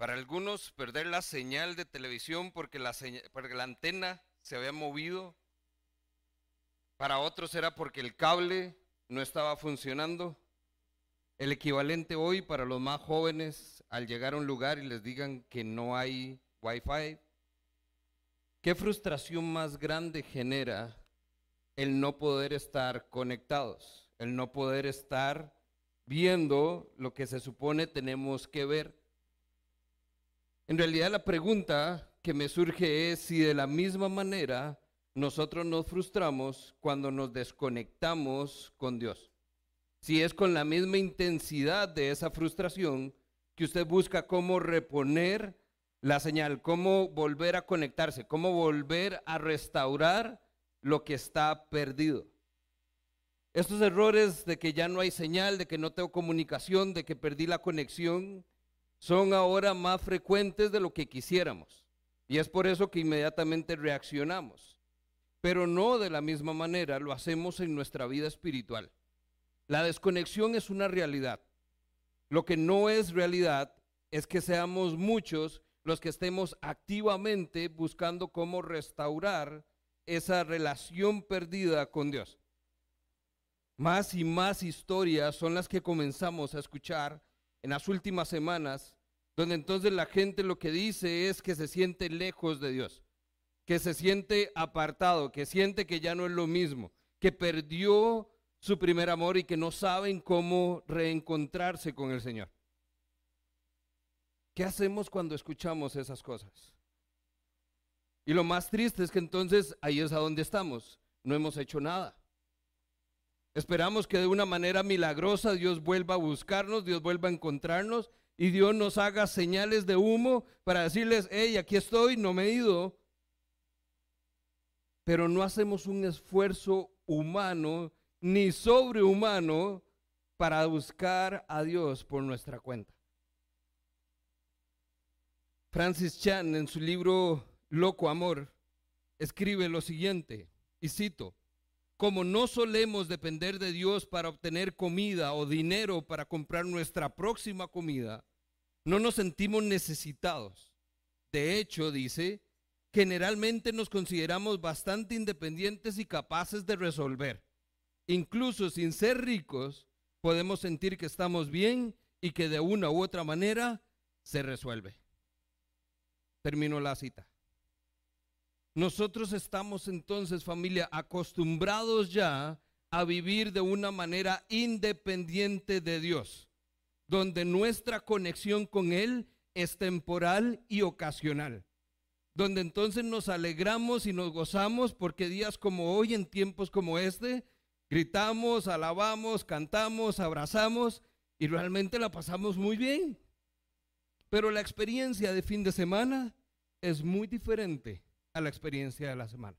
Para algunos, perder la señal de televisión porque la, antena se había movido. Para otros era porque el cable no estaba funcionando. El equivalente hoy para los más jóvenes al llegar a un lugar y les digan que no hay wifi. ¿Qué frustración más grande genera el no poder estar conectados? El no poder estar viendo lo que se supone tenemos que ver. En realidad la pregunta que me surge es si de la misma manera nosotros nos frustramos cuando nos desconectamos con Dios. Si es con la misma intensidad de esa frustración que usted busca cómo reponer la señal, cómo volver a conectarse, cómo volver a restaurar lo que está perdido. Estos errores de que ya no hay señal, de que no tengo comunicación, de que perdí la conexión, son ahora más frecuentes de lo que quisiéramos. Y es por eso que inmediatamente reaccionamos. Pero no de la misma manera lo hacemos en nuestra vida espiritual. La desconexión es una realidad. Lo que no es realidad es que seamos muchos los que estemos activamente buscando cómo restaurar esa relación perdida con Dios. Más y más historias son las que comenzamos a escuchar en las últimas semanas donde entonces la gente lo que dice es que se siente lejos de Dios, que se siente apartado, que siente que ya no es lo mismo, que perdió su primer amor y que no saben cómo reencontrarse con el Señor. ¿Qué hacemos cuando escuchamos esas cosas? Y lo más triste es que entonces ahí es a donde estamos, no hemos hecho nada. Esperamos que de una manera milagrosa Dios vuelva a buscarnos, Dios vuelva a encontrarnos y Dios nos haga señales de humo para decirles, hey, aquí estoy, no me he ido. Pero no hacemos un esfuerzo humano ni sobrehumano para buscar a Dios por nuestra cuenta. Francis Chan en su libro Loco Amor escribe lo siguiente, y cito, como no solemos depender de Dios para obtener comida o dinero para comprar nuestra próxima comida, no nos sentimos necesitados. De hecho, dice, generalmente nos consideramos bastante independientes y capaces de resolver. Incluso sin ser ricos, podemos sentir que estamos bien y que de una u otra manera se resuelve. Termino la cita. Nosotros estamos entonces, familia, acostumbrados ya a vivir de una manera independiente de Dios donde nuestra conexión con Él es temporal y ocasional, donde entonces nos alegramos y nos gozamos porque días como hoy, en tiempos como este, gritamos, alabamos, cantamos, abrazamos y realmente la pasamos muy bien. Pero la experiencia de fin de semana es muy diferente a la experiencia de la semana.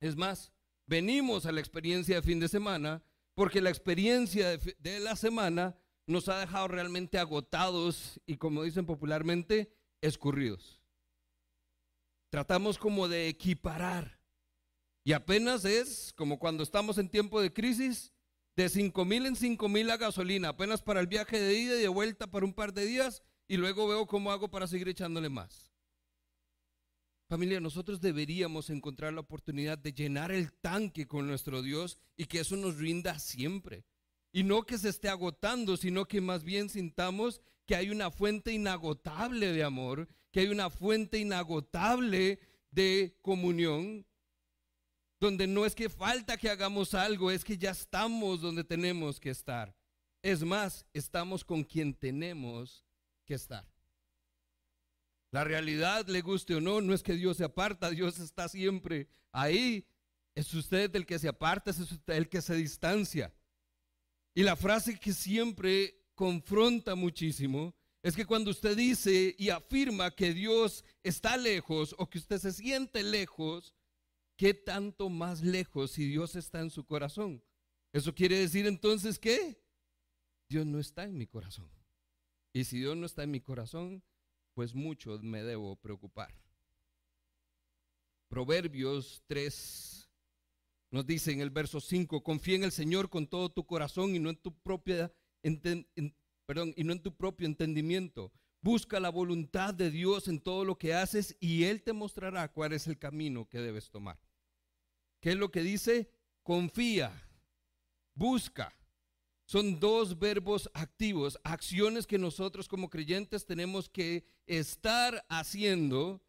Es más, venimos a la experiencia de fin de semana porque la experiencia de, de la semana nos ha dejado realmente agotados y como dicen popularmente, escurridos. Tratamos como de equiparar. Y apenas es como cuando estamos en tiempo de crisis, de 5 mil en 5 mil la gasolina, apenas para el viaje de ida y de vuelta para un par de días, y luego veo cómo hago para seguir echándole más. Familia, nosotros deberíamos encontrar la oportunidad de llenar el tanque con nuestro Dios y que eso nos rinda siempre. Y no que se esté agotando, sino que más bien sintamos que hay una fuente inagotable de amor, que hay una fuente inagotable de comunión, donde no es que falta que hagamos algo, es que ya estamos donde tenemos que estar. Es más, estamos con quien tenemos que estar. La realidad, le guste o no, no es que Dios se aparta, Dios está siempre ahí. Es usted el que se aparta, es usted el que se distancia. Y la frase que siempre confronta muchísimo es que cuando usted dice y afirma que Dios está lejos o que usted se siente lejos, ¿qué tanto más lejos si Dios está en su corazón? Eso quiere decir entonces que Dios no está en mi corazón. Y si Dios no está en mi corazón, pues mucho me debo preocupar. Proverbios 3, nos dice en el verso 5, confía en el Señor con todo tu corazón y no en tu propia perdón, y no en tu propio entendimiento. Busca la voluntad de Dios en todo lo que haces y Él te mostrará cuál es el camino que debes tomar. ¿Qué es lo que dice? Confía, busca. Son dos verbos activos, acciones que nosotros como creyentes tenemos que estar haciendo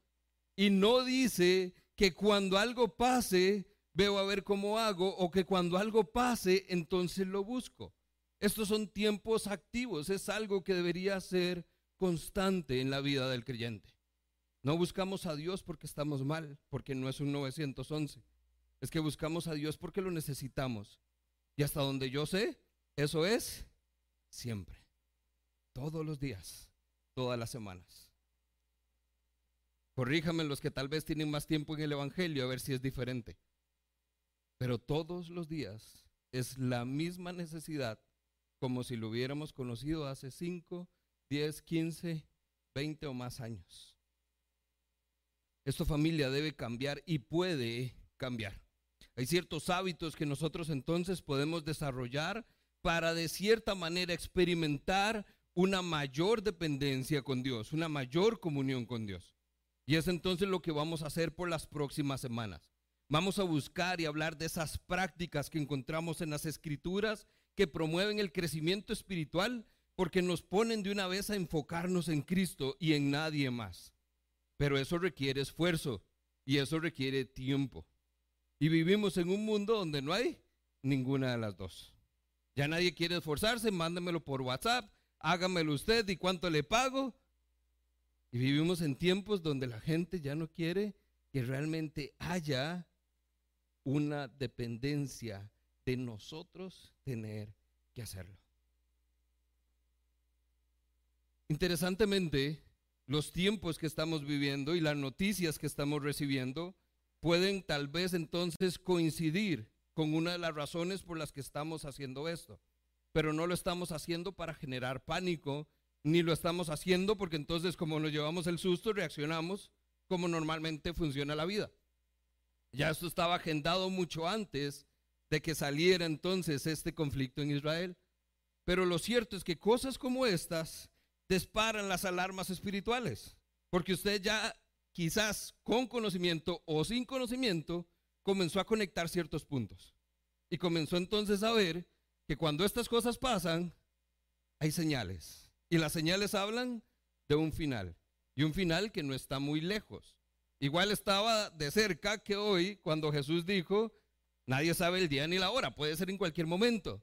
y no dice que cuando algo pase veo a ver cómo hago o que cuando algo pase entonces lo busco. Estos son tiempos activos, es algo que debería ser constante en la vida del creyente. No buscamos a Dios porque estamos mal, porque no es un 911. Es que buscamos a Dios porque lo necesitamos. Y hasta donde yo sé, eso es siempre. Todos los días, todas las semanas. Corríjame los que tal vez tienen más tiempo en el Evangelio a ver si es diferente. Pero todos los días es la misma necesidad como si lo hubiéramos conocido hace 5, 10, 15, 20 o más años. Esta familia debe cambiar y puede cambiar. Hay ciertos hábitos que nosotros entonces podemos desarrollar para de cierta manera experimentar una mayor dependencia con Dios, una mayor comunión con Dios. Y es entonces lo que vamos a hacer por las próximas semanas. Vamos a buscar y hablar de esas prácticas que encontramos en las escrituras que promueven el crecimiento espiritual porque nos ponen de una vez a enfocarnos en Cristo y en nadie más. Pero eso requiere esfuerzo y eso requiere tiempo. Y vivimos en un mundo donde no hay ninguna de las dos. Ya nadie quiere esforzarse, mándamelo por WhatsApp, hágamelo usted y cuánto le pago. Y vivimos en tiempos donde la gente ya no quiere que realmente haya una dependencia de nosotros tener que hacerlo. Interesantemente, los tiempos que estamos viviendo y las noticias que estamos recibiendo pueden tal vez entonces coincidir con una de las razones por las que estamos haciendo esto. Pero no lo estamos haciendo para generar pánico, ni lo estamos haciendo porque entonces como nos llevamos el susto, reaccionamos como normalmente funciona la vida. Ya esto estaba agendado mucho antes de que saliera entonces este conflicto en Israel. Pero lo cierto es que cosas como estas disparan las alarmas espirituales, porque usted ya quizás con conocimiento o sin conocimiento comenzó a conectar ciertos puntos. Y comenzó entonces a ver que cuando estas cosas pasan, hay señales. Y las señales hablan de un final. Y un final que no está muy lejos. Igual estaba de cerca que hoy cuando Jesús dijo, nadie sabe el día ni la hora, puede ser en cualquier momento.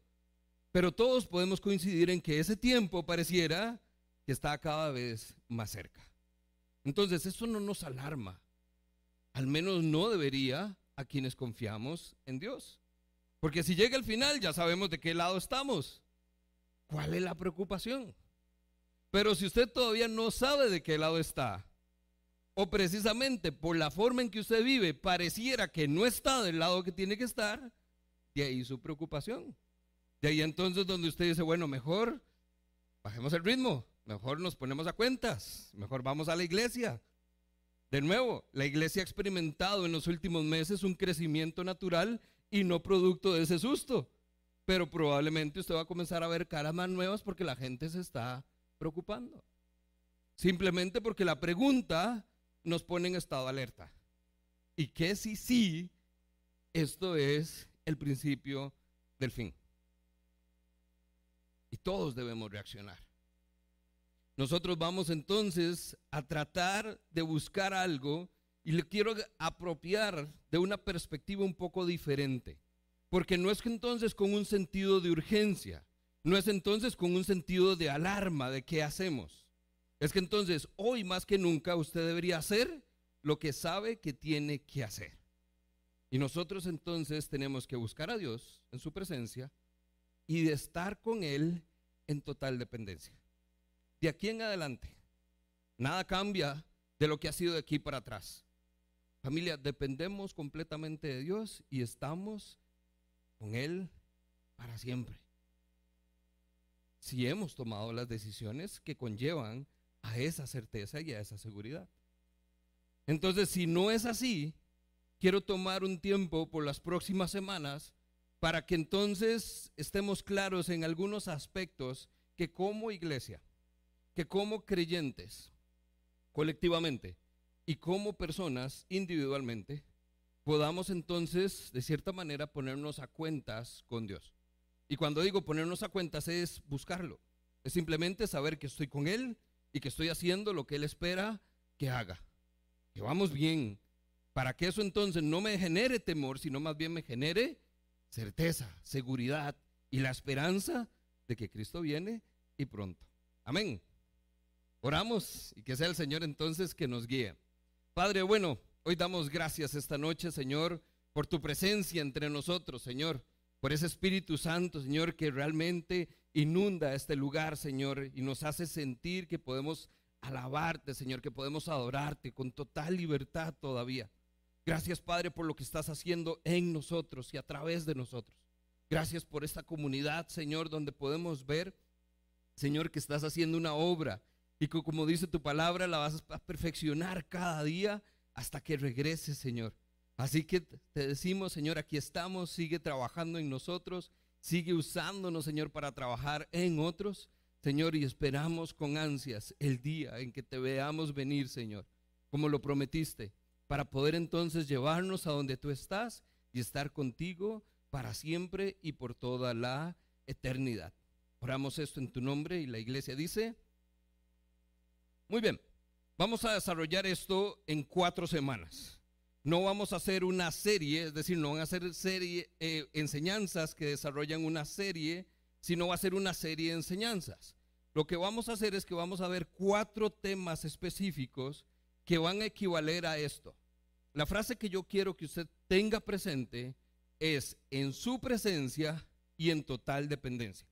Pero todos podemos coincidir en que ese tiempo pareciera que está cada vez más cerca. Entonces, eso no nos alarma. Al menos no debería a quienes confiamos en Dios. Porque si llega el final, ya sabemos de qué lado estamos. ¿Cuál es la preocupación? Pero si usted todavía no sabe de qué lado está, o precisamente por la forma en que usted vive pareciera que no está del lado que tiene que estar, de ahí su preocupación. De ahí entonces donde usted dice, bueno, mejor bajemos el ritmo, mejor nos ponemos a cuentas, mejor vamos a la iglesia. De nuevo, la iglesia ha experimentado en los últimos meses un crecimiento natural y no producto de ese susto. Pero probablemente usted va a comenzar a ver caras más nuevas porque la gente se está preocupando. Simplemente porque la pregunta nos pone en estado de alerta. Y que si sí, esto es el principio del fin. Y todos debemos reaccionar. Nosotros vamos entonces a tratar de buscar algo y le quiero apropiar de una perspectiva un poco diferente. Porque no es entonces con un sentido de urgencia, no es entonces con un sentido de alarma de qué hacemos. Es que entonces hoy más que nunca usted debería hacer lo que sabe que tiene que hacer. Y nosotros entonces tenemos que buscar a Dios en su presencia y de estar con Él en total dependencia. De aquí en adelante, nada cambia de lo que ha sido de aquí para atrás. Familia, dependemos completamente de Dios y estamos con Él para siempre. Si hemos tomado las decisiones que conllevan a esa certeza y a esa seguridad. Entonces, si no es así, quiero tomar un tiempo por las próximas semanas para que entonces estemos claros en algunos aspectos que como iglesia que como creyentes, colectivamente, y como personas individualmente, podamos entonces, de cierta manera, ponernos a cuentas con Dios. Y cuando digo ponernos a cuentas es buscarlo. Es simplemente saber que estoy con Él y que estoy haciendo lo que Él espera que haga. Que vamos bien. Para que eso entonces no me genere temor, sino más bien me genere certeza, seguridad y la esperanza de que Cristo viene y pronto. Amén. Oramos y que sea el Señor entonces que nos guíe. Padre, bueno, hoy damos gracias esta noche, Señor, por tu presencia entre nosotros, Señor, por ese Espíritu Santo, Señor, que realmente inunda este lugar, Señor, y nos hace sentir que podemos alabarte, Señor, que podemos adorarte con total libertad todavía. Gracias, Padre, por lo que estás haciendo en nosotros y a través de nosotros. Gracias por esta comunidad, Señor, donde podemos ver, Señor, que estás haciendo una obra y que como dice tu palabra, la vas a perfeccionar cada día hasta que regreses, Señor. Así que te decimos, Señor, aquí estamos, sigue trabajando en nosotros, sigue usándonos, Señor, para trabajar en otros, Señor, y esperamos con ansias el día en que te veamos venir, Señor, como lo prometiste, para poder entonces llevarnos a donde tú estás y estar contigo para siempre y por toda la eternidad. Oramos esto en tu nombre y la iglesia dice, muy bien, vamos a desarrollar esto en cuatro semanas. No vamos a hacer una serie, es decir, no van a ser serie, eh, enseñanzas que desarrollan una serie, sino va a ser una serie de enseñanzas. Lo que vamos a hacer es que vamos a ver cuatro temas específicos que van a equivaler a esto. La frase que yo quiero que usted tenga presente es en su presencia y en total dependencia.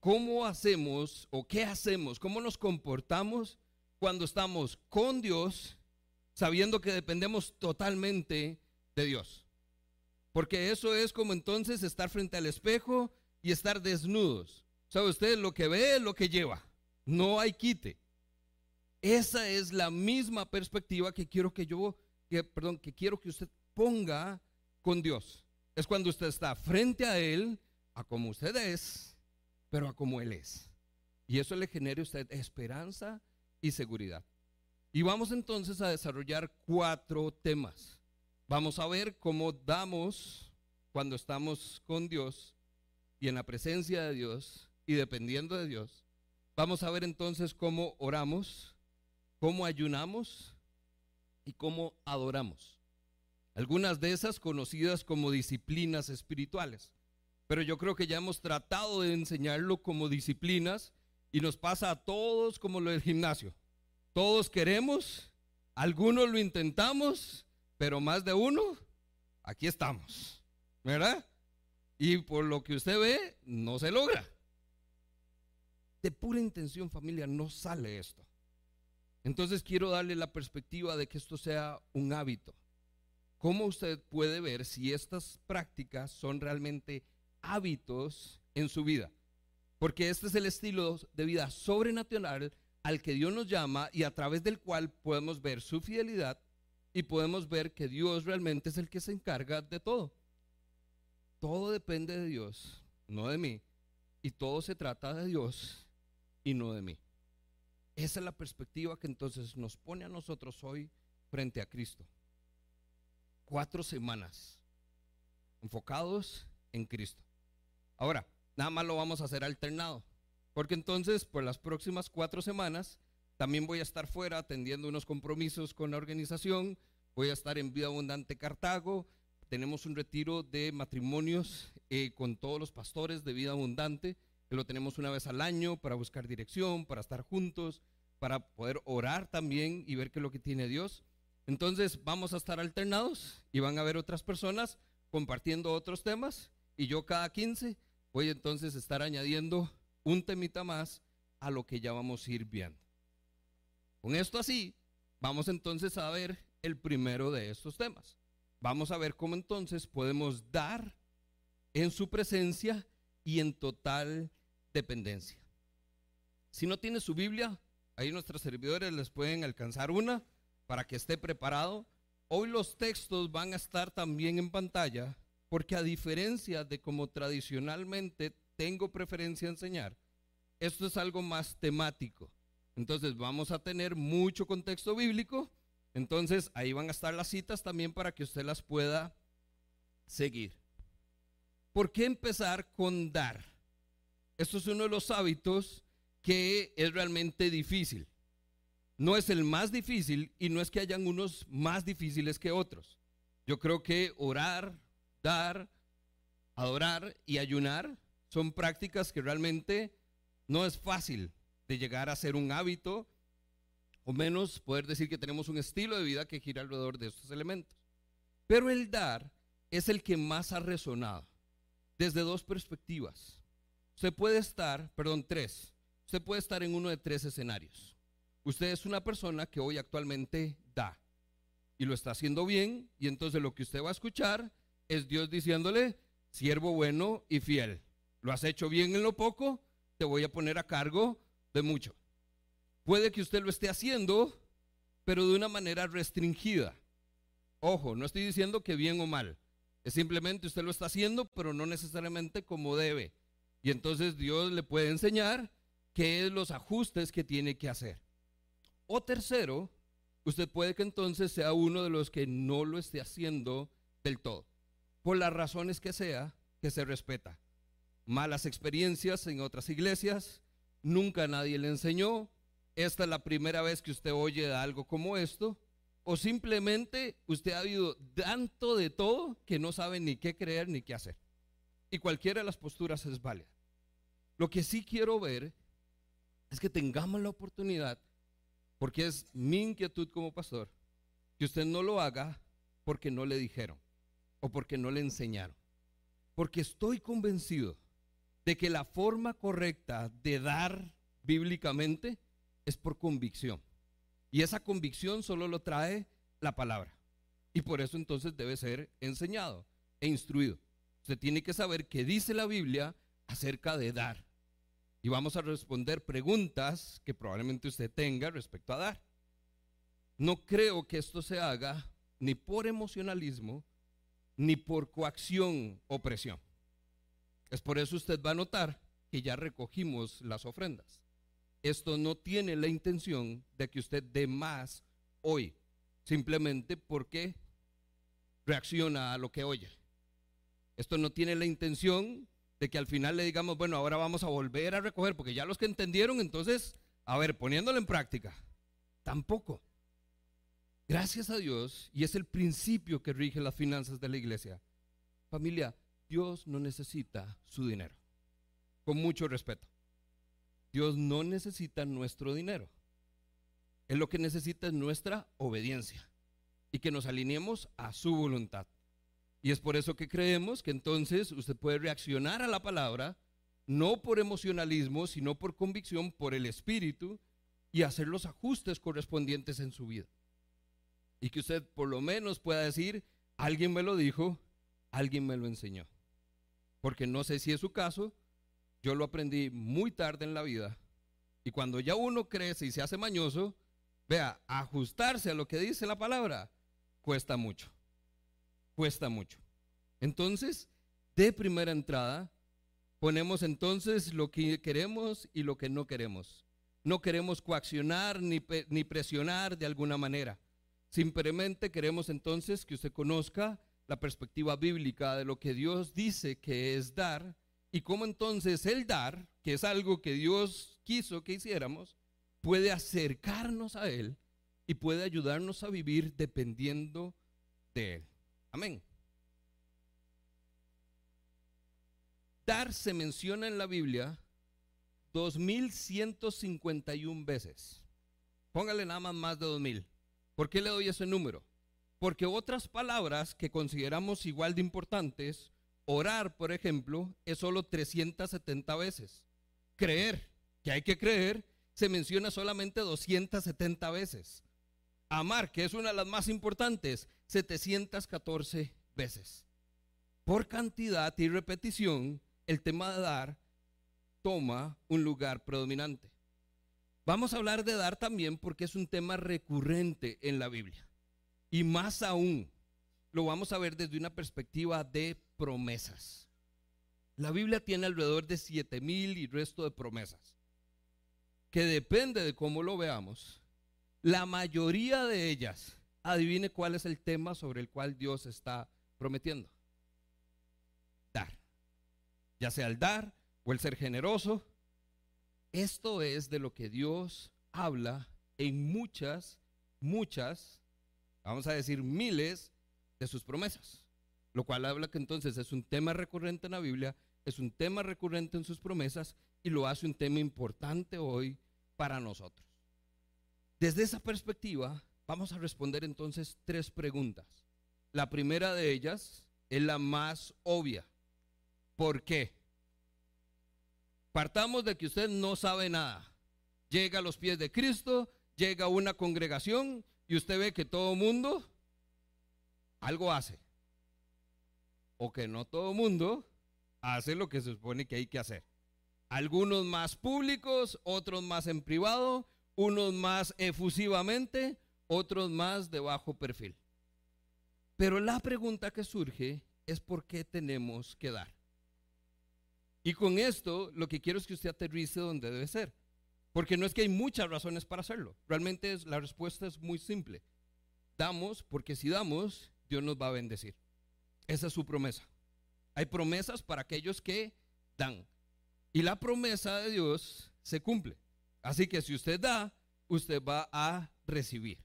¿Cómo hacemos o qué hacemos? ¿Cómo nos comportamos cuando estamos con Dios, sabiendo que dependemos totalmente de Dios. Porque eso es como entonces estar frente al espejo y estar desnudos. ¿Sabe usted? Lo que ve lo que lleva. No hay quite. Esa es la misma perspectiva que quiero que yo, que, perdón, que quiero que usted ponga con Dios. Es cuando usted está frente a Él, a como usted es, pero a como Él es. Y eso le genere a usted esperanza y seguridad. Y vamos entonces a desarrollar cuatro temas. Vamos a ver cómo damos cuando estamos con Dios y en la presencia de Dios y dependiendo de Dios. Vamos a ver entonces cómo oramos, cómo ayunamos y cómo adoramos. Algunas de esas conocidas como disciplinas espirituales. Pero yo creo que ya hemos tratado de enseñarlo como disciplinas y nos pasa a todos como lo del gimnasio. Todos queremos, algunos lo intentamos, pero más de uno, aquí estamos. ¿Verdad? Y por lo que usted ve, no se logra. De pura intención familia no sale esto. Entonces quiero darle la perspectiva de que esto sea un hábito. ¿Cómo usted puede ver si estas prácticas son realmente hábitos en su vida? Porque este es el estilo de vida sobrenatural al que Dios nos llama y a través del cual podemos ver su fidelidad y podemos ver que Dios realmente es el que se encarga de todo. Todo depende de Dios, no de mí. Y todo se trata de Dios y no de mí. Esa es la perspectiva que entonces nos pone a nosotros hoy frente a Cristo. Cuatro semanas enfocados en Cristo. Ahora, Nada más lo vamos a hacer alternado. Porque entonces, por las próximas cuatro semanas, también voy a estar fuera atendiendo unos compromisos con la organización. Voy a estar en Vida Abundante Cartago. Tenemos un retiro de matrimonios eh, con todos los pastores de Vida Abundante, que lo tenemos una vez al año para buscar dirección, para estar juntos, para poder orar también y ver qué es lo que tiene Dios. Entonces vamos a estar alternados y van a haber otras personas compartiendo otros temas y yo cada 15 voy entonces a estar añadiendo un temita más a lo que ya vamos a ir viendo. Con esto así, vamos entonces a ver el primero de estos temas. Vamos a ver cómo entonces podemos dar en su presencia y en total dependencia. Si no tiene su Biblia, ahí nuestros servidores les pueden alcanzar una para que esté preparado. Hoy los textos van a estar también en pantalla porque a diferencia de como tradicionalmente tengo preferencia a enseñar, esto es algo más temático. Entonces vamos a tener mucho contexto bíblico. Entonces ahí van a estar las citas también para que usted las pueda seguir. ¿Por qué empezar con dar? Esto es uno de los hábitos que es realmente difícil. No es el más difícil y no es que hayan unos más difíciles que otros. Yo creo que orar, dar, adorar y ayunar son prácticas que realmente no es fácil de llegar a ser un hábito, o menos poder decir que tenemos un estilo de vida que gira alrededor de estos elementos. Pero el dar es el que más ha resonado, desde dos perspectivas. Usted puede estar, perdón, tres, usted puede estar en uno de tres escenarios. Usted es una persona que hoy actualmente da y lo está haciendo bien y entonces lo que usted va a escuchar es Dios diciéndole, siervo bueno y fiel. Lo has hecho bien en lo poco, te voy a poner a cargo de mucho. Puede que usted lo esté haciendo, pero de una manera restringida. Ojo, no estoy diciendo que bien o mal. Es simplemente usted lo está haciendo, pero no necesariamente como debe. Y entonces Dios le puede enseñar qué es los ajustes que tiene que hacer. O tercero, usted puede que entonces sea uno de los que no lo esté haciendo del todo. Por las razones que sea, que se respeta. Malas experiencias en otras iglesias, nunca nadie le enseñó, esta es la primera vez que usted oye algo como esto, o simplemente usted ha habido tanto de todo que no sabe ni qué creer ni qué hacer. Y cualquiera de las posturas es válida. Lo que sí quiero ver es que tengamos la oportunidad, porque es mi inquietud como pastor, que usted no lo haga porque no le dijeron o porque no le enseñaron. Porque estoy convencido de que la forma correcta de dar bíblicamente es por convicción. Y esa convicción solo lo trae la palabra. Y por eso entonces debe ser enseñado e instruido. Usted tiene que saber qué dice la Biblia acerca de dar. Y vamos a responder preguntas que probablemente usted tenga respecto a dar. No creo que esto se haga ni por emocionalismo, ni por coacción o presión. Es por eso usted va a notar que ya recogimos las ofrendas. Esto no tiene la intención de que usted dé más hoy, simplemente porque reacciona a lo que oye. Esto no tiene la intención de que al final le digamos, bueno, ahora vamos a volver a recoger, porque ya los que entendieron, entonces, a ver, poniéndolo en práctica. Tampoco. Gracias a Dios, y es el principio que rige las finanzas de la iglesia. Familia, Dios no necesita su dinero. Con mucho respeto. Dios no necesita nuestro dinero. Él lo que necesita es nuestra obediencia y que nos alineemos a su voluntad. Y es por eso que creemos que entonces usted puede reaccionar a la palabra, no por emocionalismo, sino por convicción, por el Espíritu, y hacer los ajustes correspondientes en su vida. Y que usted por lo menos pueda decir, alguien me lo dijo, alguien me lo enseñó porque no sé si es su caso, yo lo aprendí muy tarde en la vida. Y cuando ya uno crece y se hace mañoso, vea, ajustarse a lo que dice la palabra cuesta mucho. Cuesta mucho. Entonces, de primera entrada, ponemos entonces lo que queremos y lo que no queremos. No queremos coaccionar ni, ni presionar de alguna manera. Simplemente queremos entonces que usted conozca la perspectiva bíblica de lo que Dios dice que es dar y cómo entonces el dar, que es algo que Dios quiso que hiciéramos, puede acercarnos a Él y puede ayudarnos a vivir dependiendo de Él. Amén. Dar se menciona en la Biblia 2151 veces. Póngale nada más más de 2000. ¿Por qué le doy ese número? Porque otras palabras que consideramos igual de importantes, orar, por ejemplo, es solo 370 veces. Creer, que hay que creer, se menciona solamente 270 veces. Amar, que es una de las más importantes, 714 veces. Por cantidad y repetición, el tema de dar toma un lugar predominante. Vamos a hablar de dar también porque es un tema recurrente en la Biblia. Y más aún, lo vamos a ver desde una perspectiva de promesas. La Biblia tiene alrededor de siete mil y resto de promesas. que depende de cómo lo veamos, la mayoría de ellas, adivine cuál es el tema sobre el cual Dios está prometiendo. Dar. Ya sea el dar o el ser generoso. Esto es de lo que Dios habla en muchas, muchas, vamos a decir miles de sus promesas. Lo cual habla que entonces es un tema recurrente en la Biblia, es un tema recurrente en sus promesas y lo hace un tema importante hoy para nosotros. Desde esa perspectiva, vamos a responder entonces tres preguntas. La primera de ellas es la más obvia. ¿Por qué? Partamos de que usted no sabe nada. Llega a los pies de Cristo, llega a una congregación y usted ve que todo mundo algo hace. O que no todo mundo hace lo que se supone que hay que hacer. Algunos más públicos, otros más en privado, unos más efusivamente, otros más de bajo perfil. Pero la pregunta que surge es por qué tenemos que dar. Y con esto lo que quiero es que usted aterrice donde debe ser. Porque no es que hay muchas razones para hacerlo. Realmente es, la respuesta es muy simple. Damos porque si damos, Dios nos va a bendecir. Esa es su promesa. Hay promesas para aquellos que dan. Y la promesa de Dios se cumple. Así que si usted da, usted va a recibir.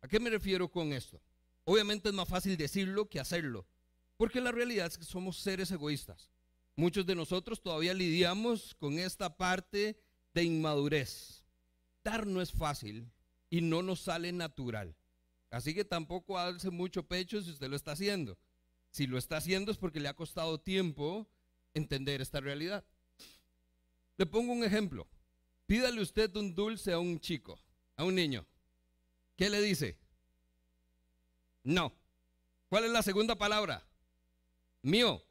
¿A qué me refiero con esto? Obviamente es más fácil decirlo que hacerlo, porque la realidad es que somos seres egoístas. Muchos de nosotros todavía lidiamos con esta parte de inmadurez. Dar no es fácil y no nos sale natural. Así que tampoco alce mucho pecho si usted lo está haciendo. Si lo está haciendo es porque le ha costado tiempo entender esta realidad. Le pongo un ejemplo. Pídale usted un dulce a un chico, a un niño. ¿Qué le dice? No. ¿Cuál es la segunda palabra? Mío.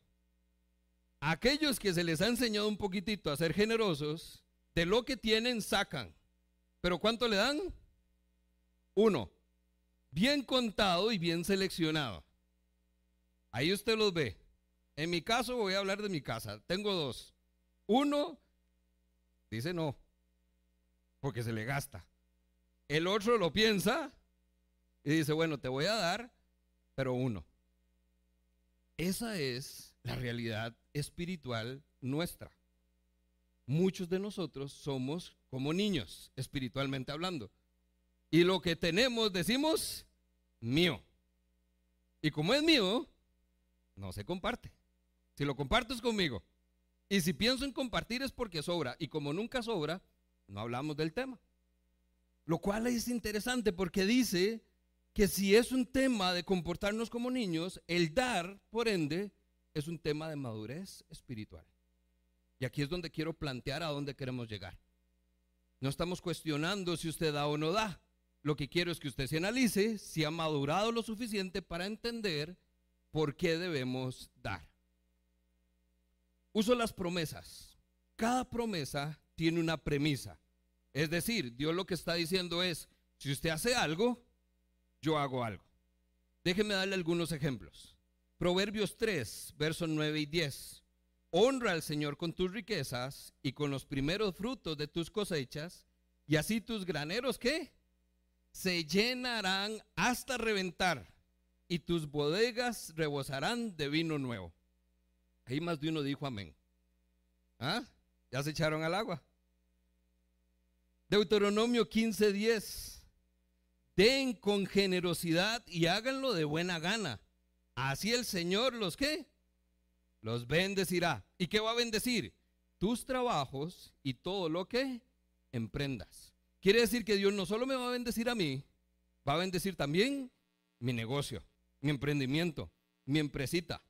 Aquellos que se les ha enseñado un poquitito a ser generosos, de lo que tienen sacan. ¿Pero cuánto le dan? Uno. Bien contado y bien seleccionado. Ahí usted los ve. En mi caso voy a hablar de mi casa. Tengo dos. Uno Dice no, porque se le gasta. El otro lo piensa y dice, bueno, te voy a dar, pero uno. Esa es la realidad espiritual nuestra. Muchos de nosotros somos como niños, espiritualmente hablando. Y lo que tenemos decimos, mío. Y como es mío, no se comparte. Si lo compartes conmigo, y si pienso en compartir es porque sobra. Y como nunca sobra, no hablamos del tema. Lo cual es interesante porque dice que si es un tema de comportarnos como niños, el dar, por ende, es un tema de madurez espiritual. Y aquí es donde quiero plantear a dónde queremos llegar. No estamos cuestionando si usted da o no da. Lo que quiero es que usted se analice si ha madurado lo suficiente para entender por qué debemos dar. Uso las promesas. Cada promesa tiene una premisa. Es decir, Dios lo que está diciendo es, si usted hace algo, yo hago algo. Déjeme darle algunos ejemplos. Proverbios 3, versos 9 y 10. Honra al Señor con tus riquezas y con los primeros frutos de tus cosechas, y así tus graneros, ¿qué? Se llenarán hasta reventar, y tus bodegas rebosarán de vino nuevo. Ahí más de uno dijo amén. ¿Ah? Ya se echaron al agua. Deuteronomio 15:10. Den con generosidad y háganlo de buena gana. Así el Señor los que los bendecirá. ¿Y qué va a bendecir? Tus trabajos y todo lo que emprendas. Quiere decir que Dios no solo me va a bendecir a mí, va a bendecir también mi negocio, mi emprendimiento, mi empresita.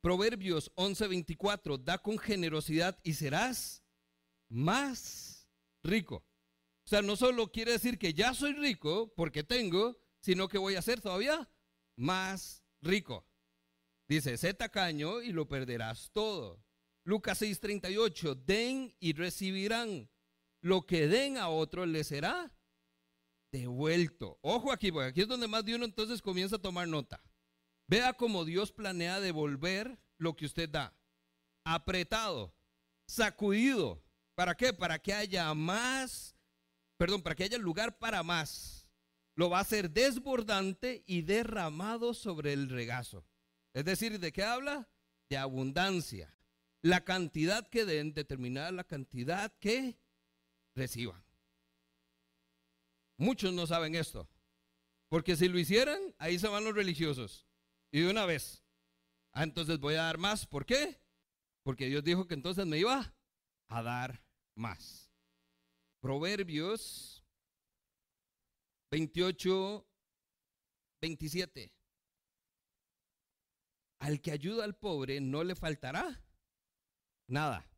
Proverbios 11:24, da con generosidad y serás más rico. O sea, no solo quiere decir que ya soy rico porque tengo, sino que voy a ser todavía más rico. Dice, sé tacaño y lo perderás todo. Lucas 6:38, den y recibirán. Lo que den a otro le será devuelto. Ojo aquí, porque aquí es donde más de uno entonces comienza a tomar nota. Vea cómo Dios planea devolver lo que usted da. Apretado, sacudido, ¿Para qué? Para que haya más, perdón, para que haya lugar para más. Lo va a hacer desbordante y derramado sobre el regazo. Es decir, ¿de qué habla? De abundancia. La cantidad que den determinada la cantidad que reciban. Muchos no saben esto. Porque si lo hicieran, ahí se van los religiosos. Y de una vez. Ah, entonces voy a dar más. ¿Por qué? Porque Dios dijo que entonces me iba a dar más. Proverbios 28, 27. Al que ayuda al pobre no le faltará nada.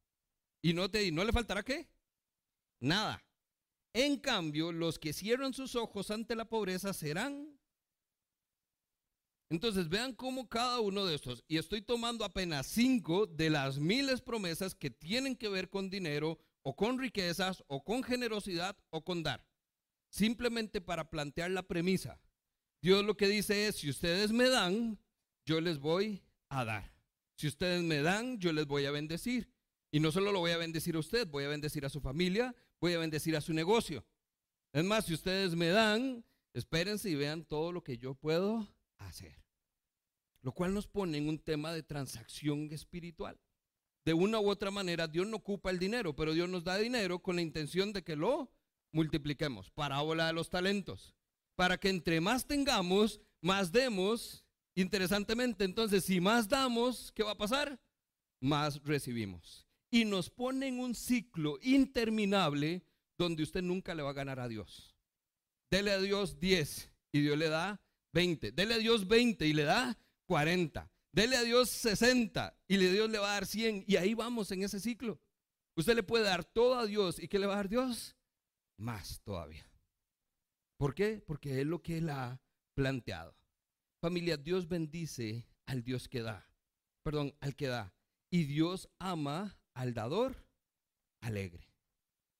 ¿Y no, te, no le faltará qué? Nada. En cambio, los que cierran sus ojos ante la pobreza serán. Entonces, vean cómo cada uno de estos, y estoy tomando apenas cinco de las miles promesas que tienen que ver con dinero, o con riquezas, o con generosidad, o con dar. Simplemente para plantear la premisa. Dios lo que dice es, si ustedes me dan, yo les voy a dar. Si ustedes me dan, yo les voy a bendecir. Y no solo lo voy a bendecir a usted, voy a bendecir a su familia, voy a bendecir a su negocio. Es más, si ustedes me dan, espérense y vean todo lo que yo puedo hacer. Lo cual nos pone en un tema de transacción espiritual. De una u otra manera, Dios no ocupa el dinero, pero Dios nos da dinero con la intención de que lo multipliquemos. Parábola de los talentos. Para que entre más tengamos, más demos. Interesantemente, entonces, si más damos, ¿qué va a pasar? Más recibimos y nos pone en un ciclo interminable donde usted nunca le va a ganar a Dios. Dele a Dios 10 y Dios le da 20. Dele a Dios 20 y le da 40. Dele a Dios 60 y Dios le va a dar 100. Y ahí vamos en ese ciclo. Usted le puede dar todo a Dios. ¿Y qué le va a dar Dios? Más todavía. ¿Por qué? Porque es lo que Él ha planteado. Familia, Dios bendice al Dios que da. Perdón, al que da. Y Dios ama al dador alegre.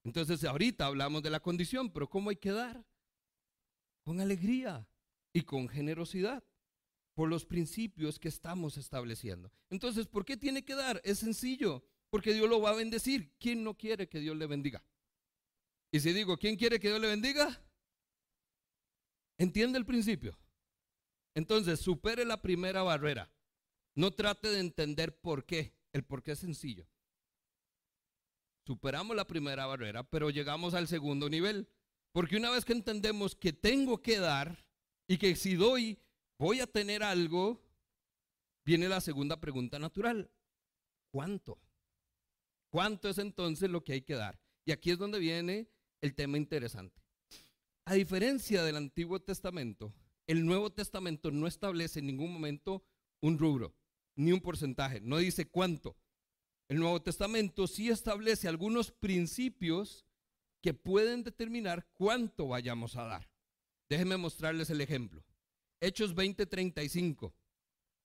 Entonces ahorita hablamos de la condición, pero ¿cómo hay que dar? Con alegría y con generosidad, por los principios que estamos estableciendo. Entonces, ¿por qué tiene que dar? Es sencillo, porque Dios lo va a bendecir. ¿Quién no quiere que Dios le bendiga? Y si digo, ¿quién quiere que Dios le bendiga? ¿Entiende el principio? Entonces, supere la primera barrera. No trate de entender por qué. El por qué es sencillo. Superamos la primera barrera, pero llegamos al segundo nivel. Porque una vez que entendemos que tengo que dar y que si doy voy a tener algo, viene la segunda pregunta natural. ¿Cuánto? ¿Cuánto es entonces lo que hay que dar? Y aquí es donde viene el tema interesante. A diferencia del Antiguo Testamento, el Nuevo Testamento no establece en ningún momento un rubro, ni un porcentaje, no dice cuánto. El Nuevo Testamento sí establece algunos principios que pueden determinar cuánto vayamos a dar. Déjenme mostrarles el ejemplo. Hechos 20:35.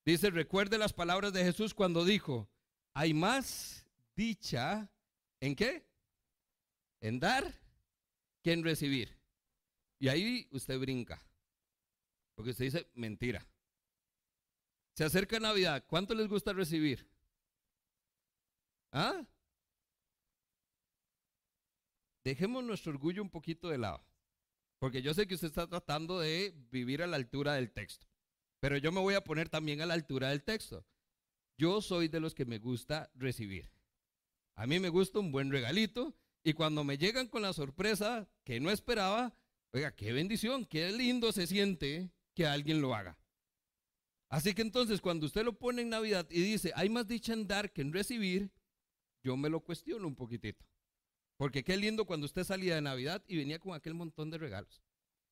Dice, recuerde las palabras de Jesús cuando dijo, hay más dicha en qué? En dar que en recibir. Y ahí usted brinca. Porque usted dice, mentira. Se acerca Navidad. ¿Cuánto les gusta recibir? ¿Ah? Dejemos nuestro orgullo un poquito de lado. Porque yo sé que usted está tratando de vivir a la altura del texto. Pero yo me voy a poner también a la altura del texto. Yo soy de los que me gusta recibir. A mí me gusta un buen regalito. Y cuando me llegan con la sorpresa que no esperaba, oiga, qué bendición, qué lindo se siente que alguien lo haga. Así que entonces cuando usted lo pone en Navidad y dice, hay más dicha en dar que en recibir, yo me lo cuestiono un poquitito. Porque qué lindo cuando usted salía de Navidad y venía con aquel montón de regalos.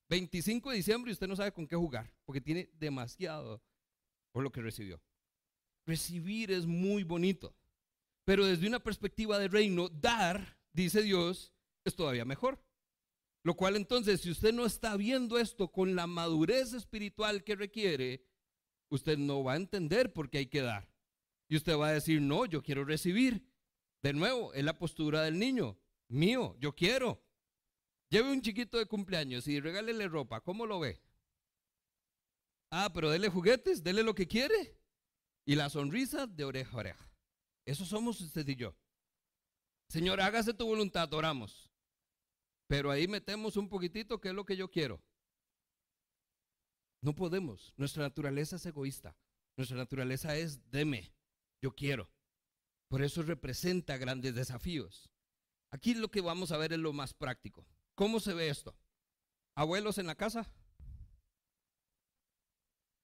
25 de diciembre y usted no sabe con qué jugar, porque tiene demasiado por lo que recibió. Recibir es muy bonito, pero desde una perspectiva de reino, dar, dice Dios, es todavía mejor. Lo cual entonces, si usted no está viendo esto con la madurez espiritual que requiere, usted no va a entender por qué hay que dar. Y usted va a decir, no, yo quiero recibir. De nuevo, es la postura del niño. Mío, yo quiero. Lleve un chiquito de cumpleaños y regálele ropa. ¿Cómo lo ve? Ah, pero dele juguetes, dele lo que quiere. Y la sonrisa de oreja a oreja. Eso somos usted y yo. Señor, hágase tu voluntad, oramos. Pero ahí metemos un poquitito que es lo que yo quiero. No podemos. Nuestra naturaleza es egoísta. Nuestra naturaleza es deme, yo quiero. Por eso representa grandes desafíos. Aquí lo que vamos a ver es lo más práctico. ¿Cómo se ve esto? ¿Abuelos en la casa?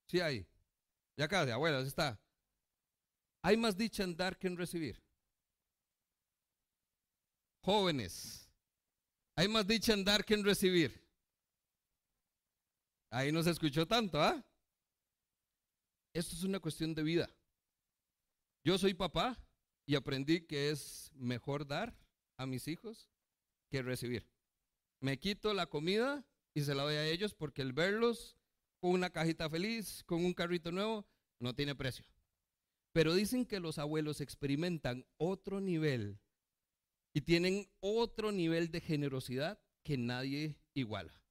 Sí hay. Ya de abuelos está. Hay más dicha en dar que en recibir. Jóvenes, hay más dicha en dar que en recibir. Ahí no se escuchó tanto, ¿ah? Esto es una cuestión de vida. Yo soy papá y aprendí que es mejor dar a mis hijos que recibir. Me quito la comida y se la doy a ellos porque el verlos con una cajita feliz, con un carrito nuevo, no tiene precio. Pero dicen que los abuelos experimentan otro nivel y tienen otro nivel de generosidad que nadie iguala.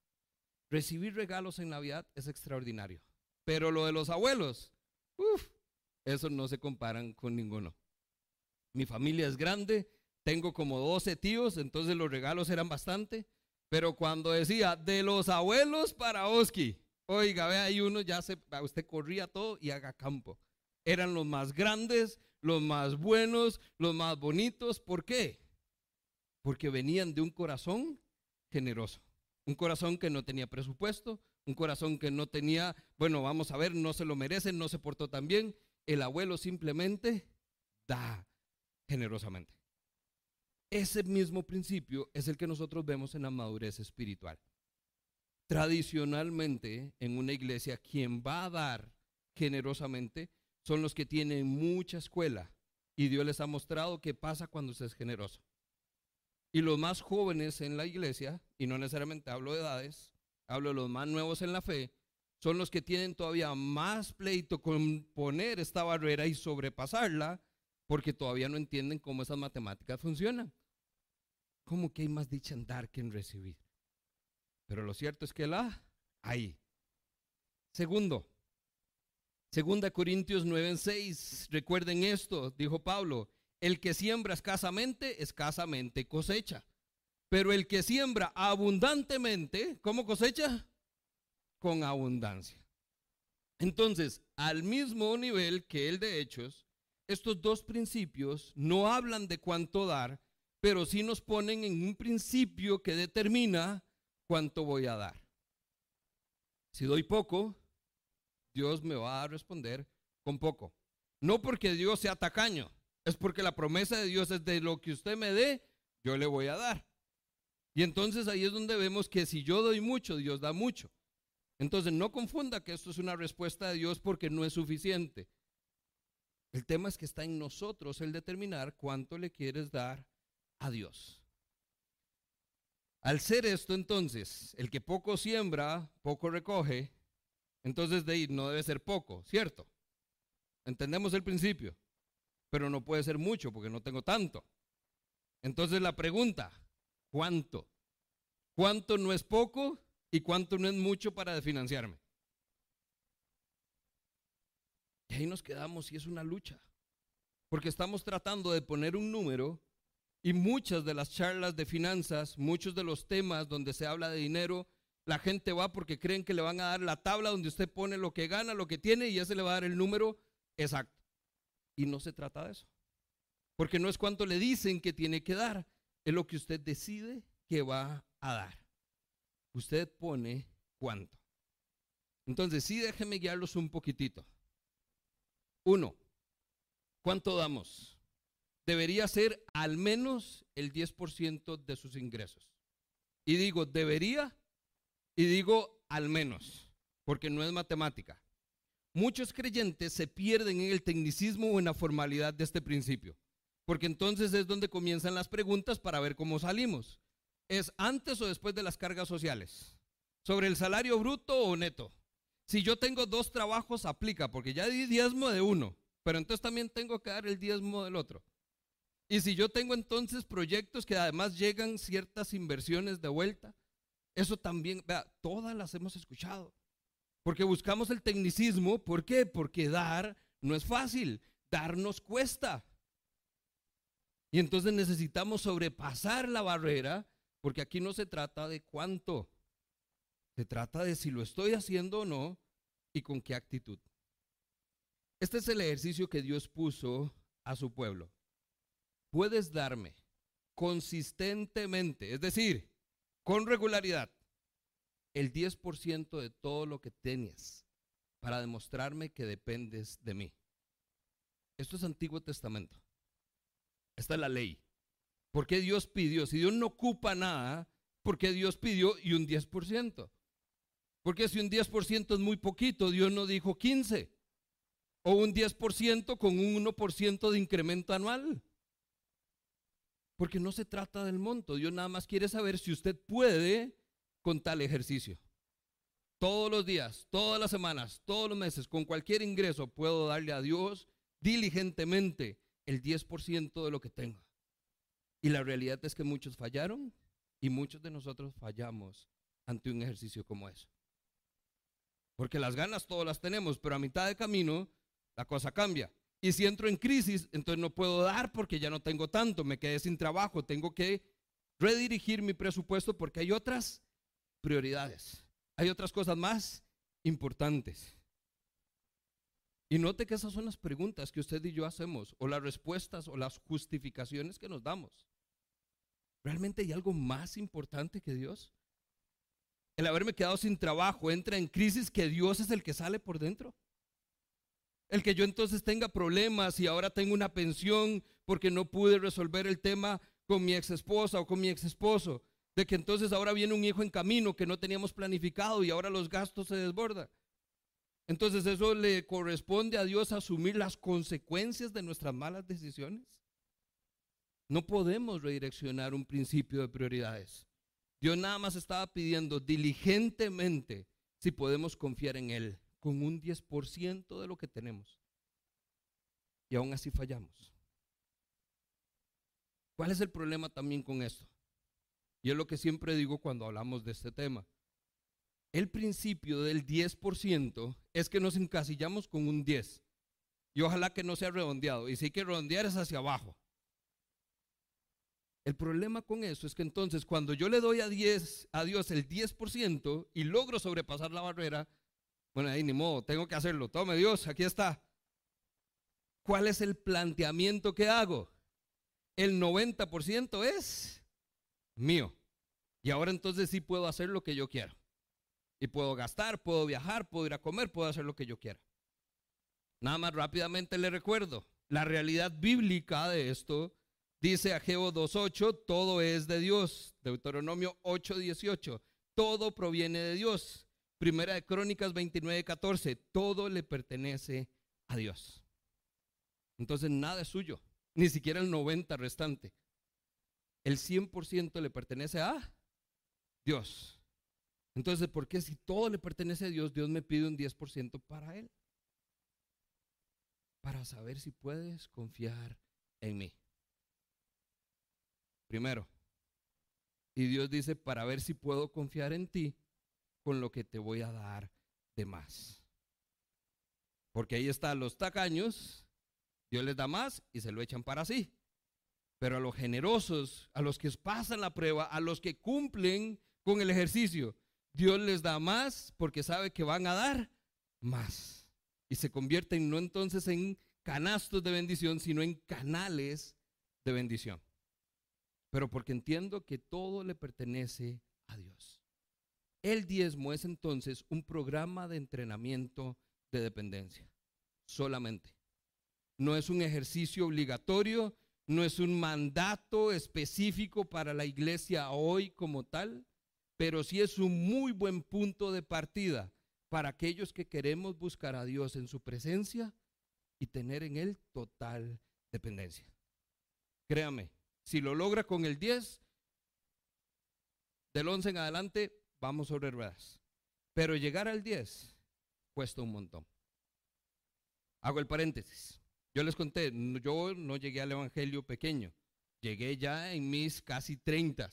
Recibir regalos en Navidad es extraordinario. Pero lo de los abuelos, uff, eso no se comparan con ninguno. Mi familia es grande, tengo como 12 tíos, entonces los regalos eran bastante. Pero cuando decía de los abuelos para Oski, oiga, vea, hay uno, ya se, usted corría todo y haga campo. Eran los más grandes, los más buenos, los más bonitos. ¿Por qué? Porque venían de un corazón generoso. Un corazón que no tenía presupuesto, un corazón que no tenía, bueno, vamos a ver, no se lo merecen, no se portó tan bien. El abuelo simplemente da generosamente. Ese mismo principio es el que nosotros vemos en la madurez espiritual. Tradicionalmente, en una iglesia, quien va a dar generosamente son los que tienen mucha escuela y Dios les ha mostrado qué pasa cuando se es generoso. Y los más jóvenes en la iglesia, y no necesariamente hablo de edades, hablo de los más nuevos en la fe, son los que tienen todavía más pleito con poner esta barrera y sobrepasarla porque todavía no entienden cómo esas matemáticas funcionan. ¿Cómo que hay más dicha en dar que en recibir? Pero lo cierto es que la hay. Segundo, segunda Corintios 9 en 6. Recuerden esto, dijo Pablo, el que siembra escasamente, escasamente cosecha. Pero el que siembra abundantemente, ¿cómo cosecha? Con abundancia. Entonces, al mismo nivel que el de Hechos, estos dos principios no hablan de cuánto dar, pero sí nos ponen en un principio que determina cuánto voy a dar. Si doy poco, Dios me va a responder con poco. No porque Dios sea tacaño, es porque la promesa de Dios es de lo que usted me dé, yo le voy a dar. Y entonces ahí es donde vemos que si yo doy mucho, Dios da mucho. Entonces no confunda que esto es una respuesta de Dios porque no es suficiente. El tema es que está en nosotros el determinar cuánto le quieres dar a Dios. Al ser esto entonces, el que poco siembra, poco recoge, entonces de ahí no debe ser poco, ¿cierto? Entendemos el principio pero no puede ser mucho porque no tengo tanto. Entonces la pregunta, ¿cuánto? ¿Cuánto no es poco y cuánto no es mucho para financiarme? Y ahí nos quedamos y es una lucha, porque estamos tratando de poner un número y muchas de las charlas de finanzas, muchos de los temas donde se habla de dinero, la gente va porque creen que le van a dar la tabla donde usted pone lo que gana, lo que tiene y ya se le va a dar el número exacto. Y no se trata de eso. Porque no es cuánto le dicen que tiene que dar, es lo que usted decide que va a dar. Usted pone cuánto. Entonces, sí, déjeme guiarlos un poquitito. Uno, ¿cuánto damos? Debería ser al menos el 10% de sus ingresos. Y digo, debería, y digo al menos, porque no es matemática. Muchos creyentes se pierden en el tecnicismo o en la formalidad de este principio, porque entonces es donde comienzan las preguntas para ver cómo salimos. ¿Es antes o después de las cargas sociales? ¿Sobre el salario bruto o neto? Si yo tengo dos trabajos, aplica, porque ya di diezmo de uno, pero entonces también tengo que dar el diezmo del otro. Y si yo tengo entonces proyectos que además llegan ciertas inversiones de vuelta, eso también, vea, todas las hemos escuchado. Porque buscamos el tecnicismo. ¿Por qué? Porque dar no es fácil. Dar nos cuesta. Y entonces necesitamos sobrepasar la barrera, porque aquí no se trata de cuánto, se trata de si lo estoy haciendo o no y con qué actitud. Este es el ejercicio que Dios puso a su pueblo. Puedes darme consistentemente, es decir, con regularidad, el 10% de todo lo que tienes para demostrarme que dependes de mí. Esto es Antiguo Testamento. Esta es la ley. ¿Por qué Dios pidió? Si Dios no ocupa nada, ¿por qué Dios pidió y un 10%? Porque si un 10% es muy poquito, Dios no dijo 15 o un 10% con un 1% de incremento anual. Porque no se trata del monto, Dios nada más quiere saber si usted puede con tal ejercicio. Todos los días, todas las semanas, todos los meses, con cualquier ingreso puedo darle a Dios diligentemente el 10% de lo que tengo. Y la realidad es que muchos fallaron y muchos de nosotros fallamos ante un ejercicio como eso. Porque las ganas todas las tenemos, pero a mitad de camino la cosa cambia. Y si entro en crisis, entonces no puedo dar porque ya no tengo tanto, me quedé sin trabajo, tengo que redirigir mi presupuesto porque hay otras prioridades, hay otras cosas más importantes. Y note que esas son las preguntas que usted y yo hacemos, o las respuestas o las justificaciones que nos damos. ¿Realmente hay algo más importante que Dios? El haberme quedado sin trabajo entra en crisis que Dios es el que sale por dentro. El que yo entonces tenga problemas y ahora tengo una pensión porque no pude resolver el tema con mi ex esposa o con mi ex esposo. De que entonces ahora viene un hijo en camino que no teníamos planificado y ahora los gastos se desbordan. Entonces eso le corresponde a Dios asumir las consecuencias de nuestras malas decisiones. No podemos redireccionar un principio de prioridades. Dios nada más estaba pidiendo diligentemente si podemos confiar en Él con un 10% de lo que tenemos. Y aún así fallamos. ¿Cuál es el problema también con esto? Y es lo que siempre digo cuando hablamos de este tema. El principio del 10% es que nos encasillamos con un 10. Y ojalá que no sea redondeado. Y si hay que redondear es hacia abajo. El problema con eso es que entonces cuando yo le doy a, 10, a Dios el 10% y logro sobrepasar la barrera, bueno, ahí ni modo, tengo que hacerlo. Tome Dios, aquí está. ¿Cuál es el planteamiento que hago? El 90% es mío. Y ahora entonces sí puedo hacer lo que yo quiero. Y puedo gastar, puedo viajar, puedo ir a comer, puedo hacer lo que yo quiera. Nada más rápidamente le recuerdo, la realidad bíblica de esto dice Ageo 2.8, todo es de Dios. Deuteronomio 8.18, todo proviene de Dios. Primera de Crónicas 29.14, todo le pertenece a Dios. Entonces nada es suyo, ni siquiera el 90 restante. El 100% le pertenece a Dios. Entonces, ¿por qué si todo le pertenece a Dios, Dios me pide un 10% para Él? Para saber si puedes confiar en mí. Primero. Y Dios dice, para ver si puedo confiar en ti con lo que te voy a dar de más. Porque ahí están los tacaños, Dios les da más y se lo echan para sí. Pero a los generosos, a los que pasan la prueba, a los que cumplen con el ejercicio, Dios les da más porque sabe que van a dar más. Y se convierten no entonces en canastos de bendición, sino en canales de bendición. Pero porque entiendo que todo le pertenece a Dios. El diezmo es entonces un programa de entrenamiento de dependencia. Solamente. No es un ejercicio obligatorio, no es un mandato específico para la iglesia hoy como tal, pero sí es un muy buen punto de partida para aquellos que queremos buscar a Dios en su presencia y tener en Él total dependencia. Créame, si lo logra con el 10, del 11 en adelante, vamos sobre ruedas. Pero llegar al 10 cuesta un montón. Hago el paréntesis. Yo les conté, yo no llegué al Evangelio pequeño, llegué ya en mis casi 30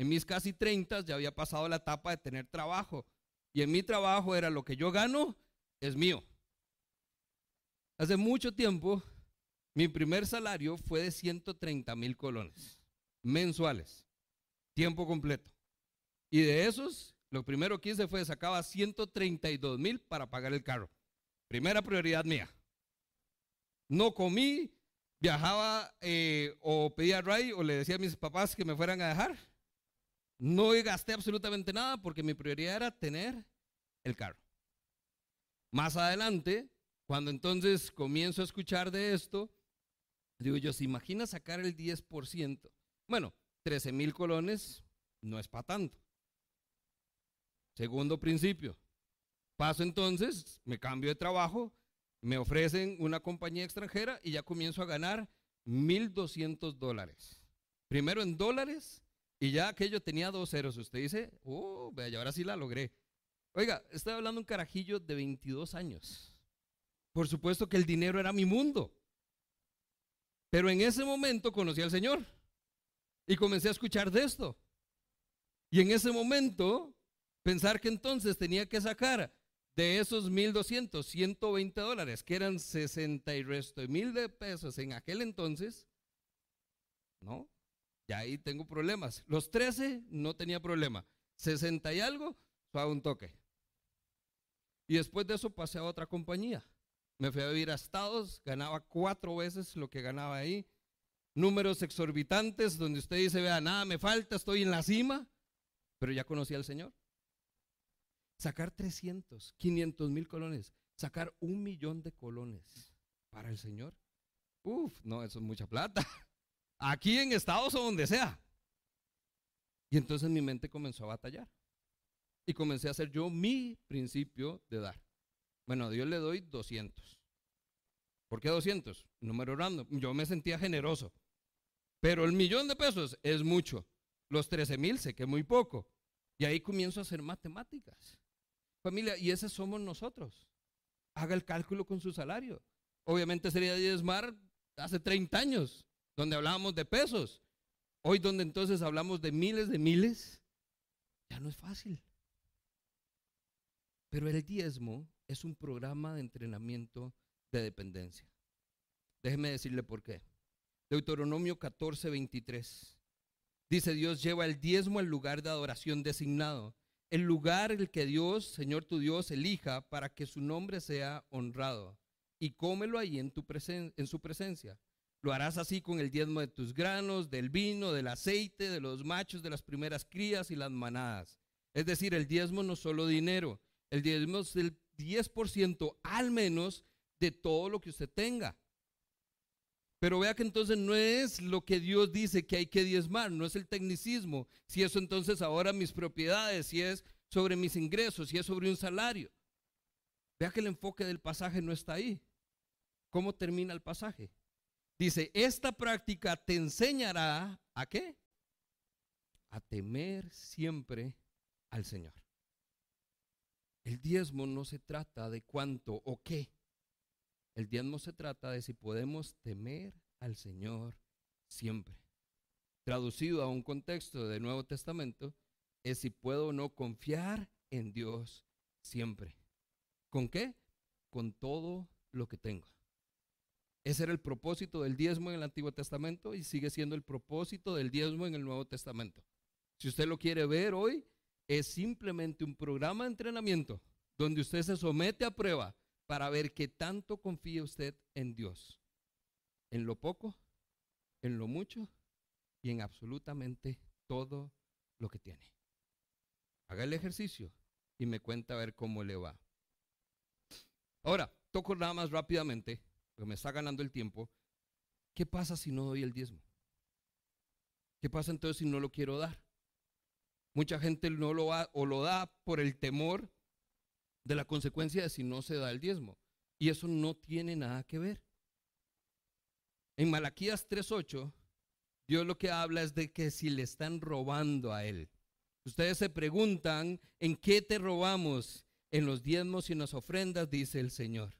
en mis casi 30 ya había pasado la etapa de tener trabajo. Y en mi trabajo era lo que yo gano, es mío. Hace mucho tiempo Mi primer salario fue de 130 mil colones mensuales, tiempo completo. Y de esos, lo primero que hice fue sacaba 132 mil para pagar el carro. Primera prioridad mía. No comí, viajaba eh, o pedía ray o le decía a mis papás que me fueran a dejar. No gasté absolutamente nada porque mi prioridad era tener el carro. Más adelante, cuando entonces comienzo a escuchar de esto, digo yo, ¿se imagina sacar el 10%? Bueno, 13 mil colones no es para tanto. Segundo principio. Paso entonces, me cambio de trabajo, me ofrecen una compañía extranjera y ya comienzo a ganar 1.200 dólares. Primero en dólares y ya aquello tenía dos ceros. Usted dice, oh, vaya, ahora sí la logré. Oiga, estoy hablando un carajillo de 22 años. Por supuesto que el dinero era mi mundo. Pero en ese momento conocí al Señor y comencé a escuchar de esto. Y en ese momento, pensar que entonces tenía que sacar de esos 1200, 120 dólares, que eran 60 y resto mil de pesos en aquel entonces, ¿no? Ya ahí tengo problemas. Los 13 no tenía problema. 60 y algo, suave un toque. Y después de eso pasé a otra compañía. Me fui a vivir a Estados, ganaba cuatro veces lo que ganaba ahí. Números exorbitantes donde usted dice, vea, nada me falta, estoy en la cima, pero ya conocí al Señor. Sacar 300, 500 mil colones, sacar un millón de colones para el Señor. Uf, no, eso es mucha plata. Aquí en Estados o donde sea. Y entonces mi mente comenzó a batallar. Y comencé a hacer yo mi principio de dar. Bueno, a Dios le doy 200. ¿Por qué 200? Número random. Yo me sentía generoso. Pero el millón de pesos es mucho. Los 13 mil sé que es muy poco. Y ahí comienzo a hacer matemáticas. Familia, y ese somos nosotros. Haga el cálculo con su salario. Obviamente sería diezmar hace 30 años donde hablábamos de pesos. Hoy donde entonces hablamos de miles de miles, ya no es fácil. Pero el diezmo es un programa de entrenamiento de dependencia. Déjeme decirle por qué. Deuteronomio 14, 23. Dice Dios lleva el diezmo al lugar de adoración designado, el lugar el que Dios, Señor tu Dios, elija para que su nombre sea honrado, y cómelo ahí en, en su presencia. Lo harás así con el diezmo de tus granos, del vino, del aceite, de los machos, de las primeras crías y las manadas. Es decir, el diezmo no es solo dinero, el diezmo es el 10% al menos de todo lo que usted tenga. Pero vea que entonces no es lo que Dios dice que hay que diezmar, no es el tecnicismo. Si eso entonces ahora mis propiedades, si es sobre mis ingresos, si es sobre un salario. Vea que el enfoque del pasaje no está ahí. ¿Cómo termina el pasaje? Dice, esta práctica te enseñará a qué? A temer siempre al Señor. El diezmo no se trata de cuánto o qué. El diezmo se trata de si podemos temer al Señor siempre. Traducido a un contexto del Nuevo Testamento, es si puedo o no confiar en Dios siempre. ¿Con qué? Con todo lo que tengo. Ese era el propósito del diezmo en el Antiguo Testamento y sigue siendo el propósito del diezmo en el Nuevo Testamento. Si usted lo quiere ver hoy, es simplemente un programa de entrenamiento donde usted se somete a prueba para ver qué tanto confía usted en Dios. En lo poco, en lo mucho y en absolutamente todo lo que tiene. Haga el ejercicio y me cuenta a ver cómo le va. Ahora, toco nada más rápidamente me está ganando el tiempo, ¿qué pasa si no doy el diezmo? ¿Qué pasa entonces si no lo quiero dar? Mucha gente no lo da o lo da por el temor de la consecuencia de si no se da el diezmo. Y eso no tiene nada que ver. En Malaquías 3:8, Dios lo que habla es de que si le están robando a él. Ustedes se preguntan, ¿en qué te robamos? En los diezmos y en las ofrendas, dice el Señor.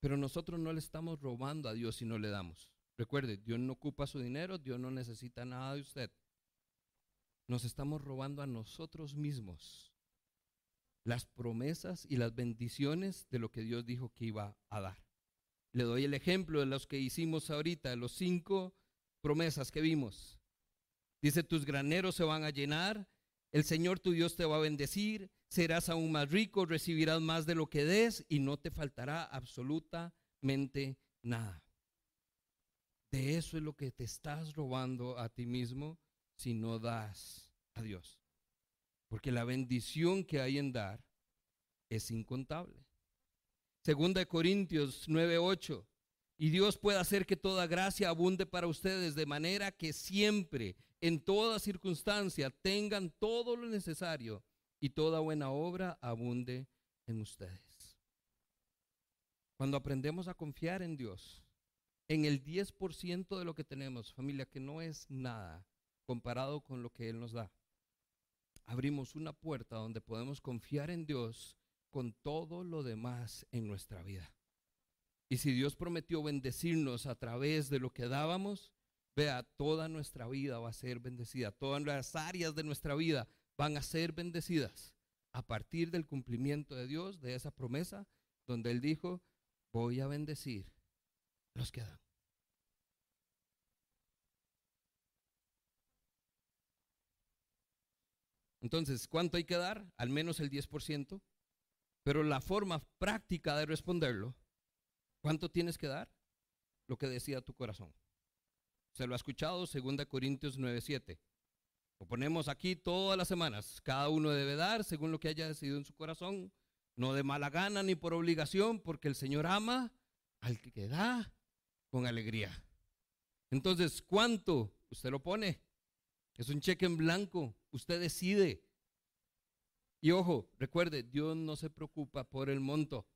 Pero nosotros no le estamos robando a Dios si no le damos. Recuerde, Dios no ocupa su dinero, Dios no necesita nada de usted. Nos estamos robando a nosotros mismos las promesas y las bendiciones de lo que Dios dijo que iba a dar. Le doy el ejemplo de los que hicimos ahorita, los cinco promesas que vimos. Dice, tus graneros se van a llenar, el Señor tu Dios te va a bendecir, serás aún más rico, recibirás más de lo que des y no te faltará absolutamente nada. De eso es lo que te estás robando a ti mismo si no das a Dios. Porque la bendición que hay en dar es incontable. Segunda de Corintios 9:8. Y Dios puede hacer que toda gracia abunde para ustedes de manera que siempre, en toda circunstancia, tengan todo lo necesario y toda buena obra abunde en ustedes. Cuando aprendemos a confiar en Dios, en el 10% de lo que tenemos, familia, que no es nada comparado con lo que Él nos da, abrimos una puerta donde podemos confiar en Dios con todo lo demás en nuestra vida. Y si Dios prometió bendecirnos a través de lo que dábamos, vea, toda nuestra vida va a ser bendecida, todas las áreas de nuestra vida van a ser bendecidas a partir del cumplimiento de Dios, de esa promesa, donde Él dijo, voy a bendecir los que dan. Entonces, ¿cuánto hay que dar? Al menos el 10%. Pero la forma práctica de responderlo, ¿cuánto tienes que dar? Lo que decía tu corazón. Se lo ha escuchado, 2 Corintios 9:7. Lo ponemos aquí todas las semanas. Cada uno debe dar según lo que haya decidido en su corazón, no de mala gana ni por obligación, porque el Señor ama al que da con alegría. Entonces, ¿cuánto? Usted lo pone. Es un cheque en blanco. Usted decide. Y ojo, recuerde, Dios no se preocupa por el monto.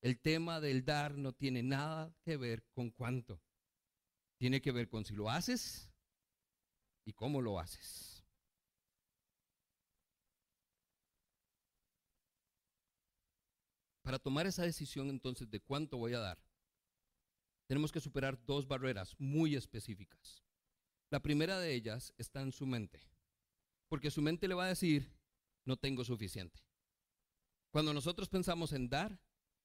El tema del dar no tiene nada que ver con cuánto. Tiene que ver con si lo haces y cómo lo haces. Para tomar esa decisión entonces de cuánto voy a dar, tenemos que superar dos barreras muy específicas. La primera de ellas está en su mente, porque su mente le va a decir, no tengo suficiente. Cuando nosotros pensamos en dar,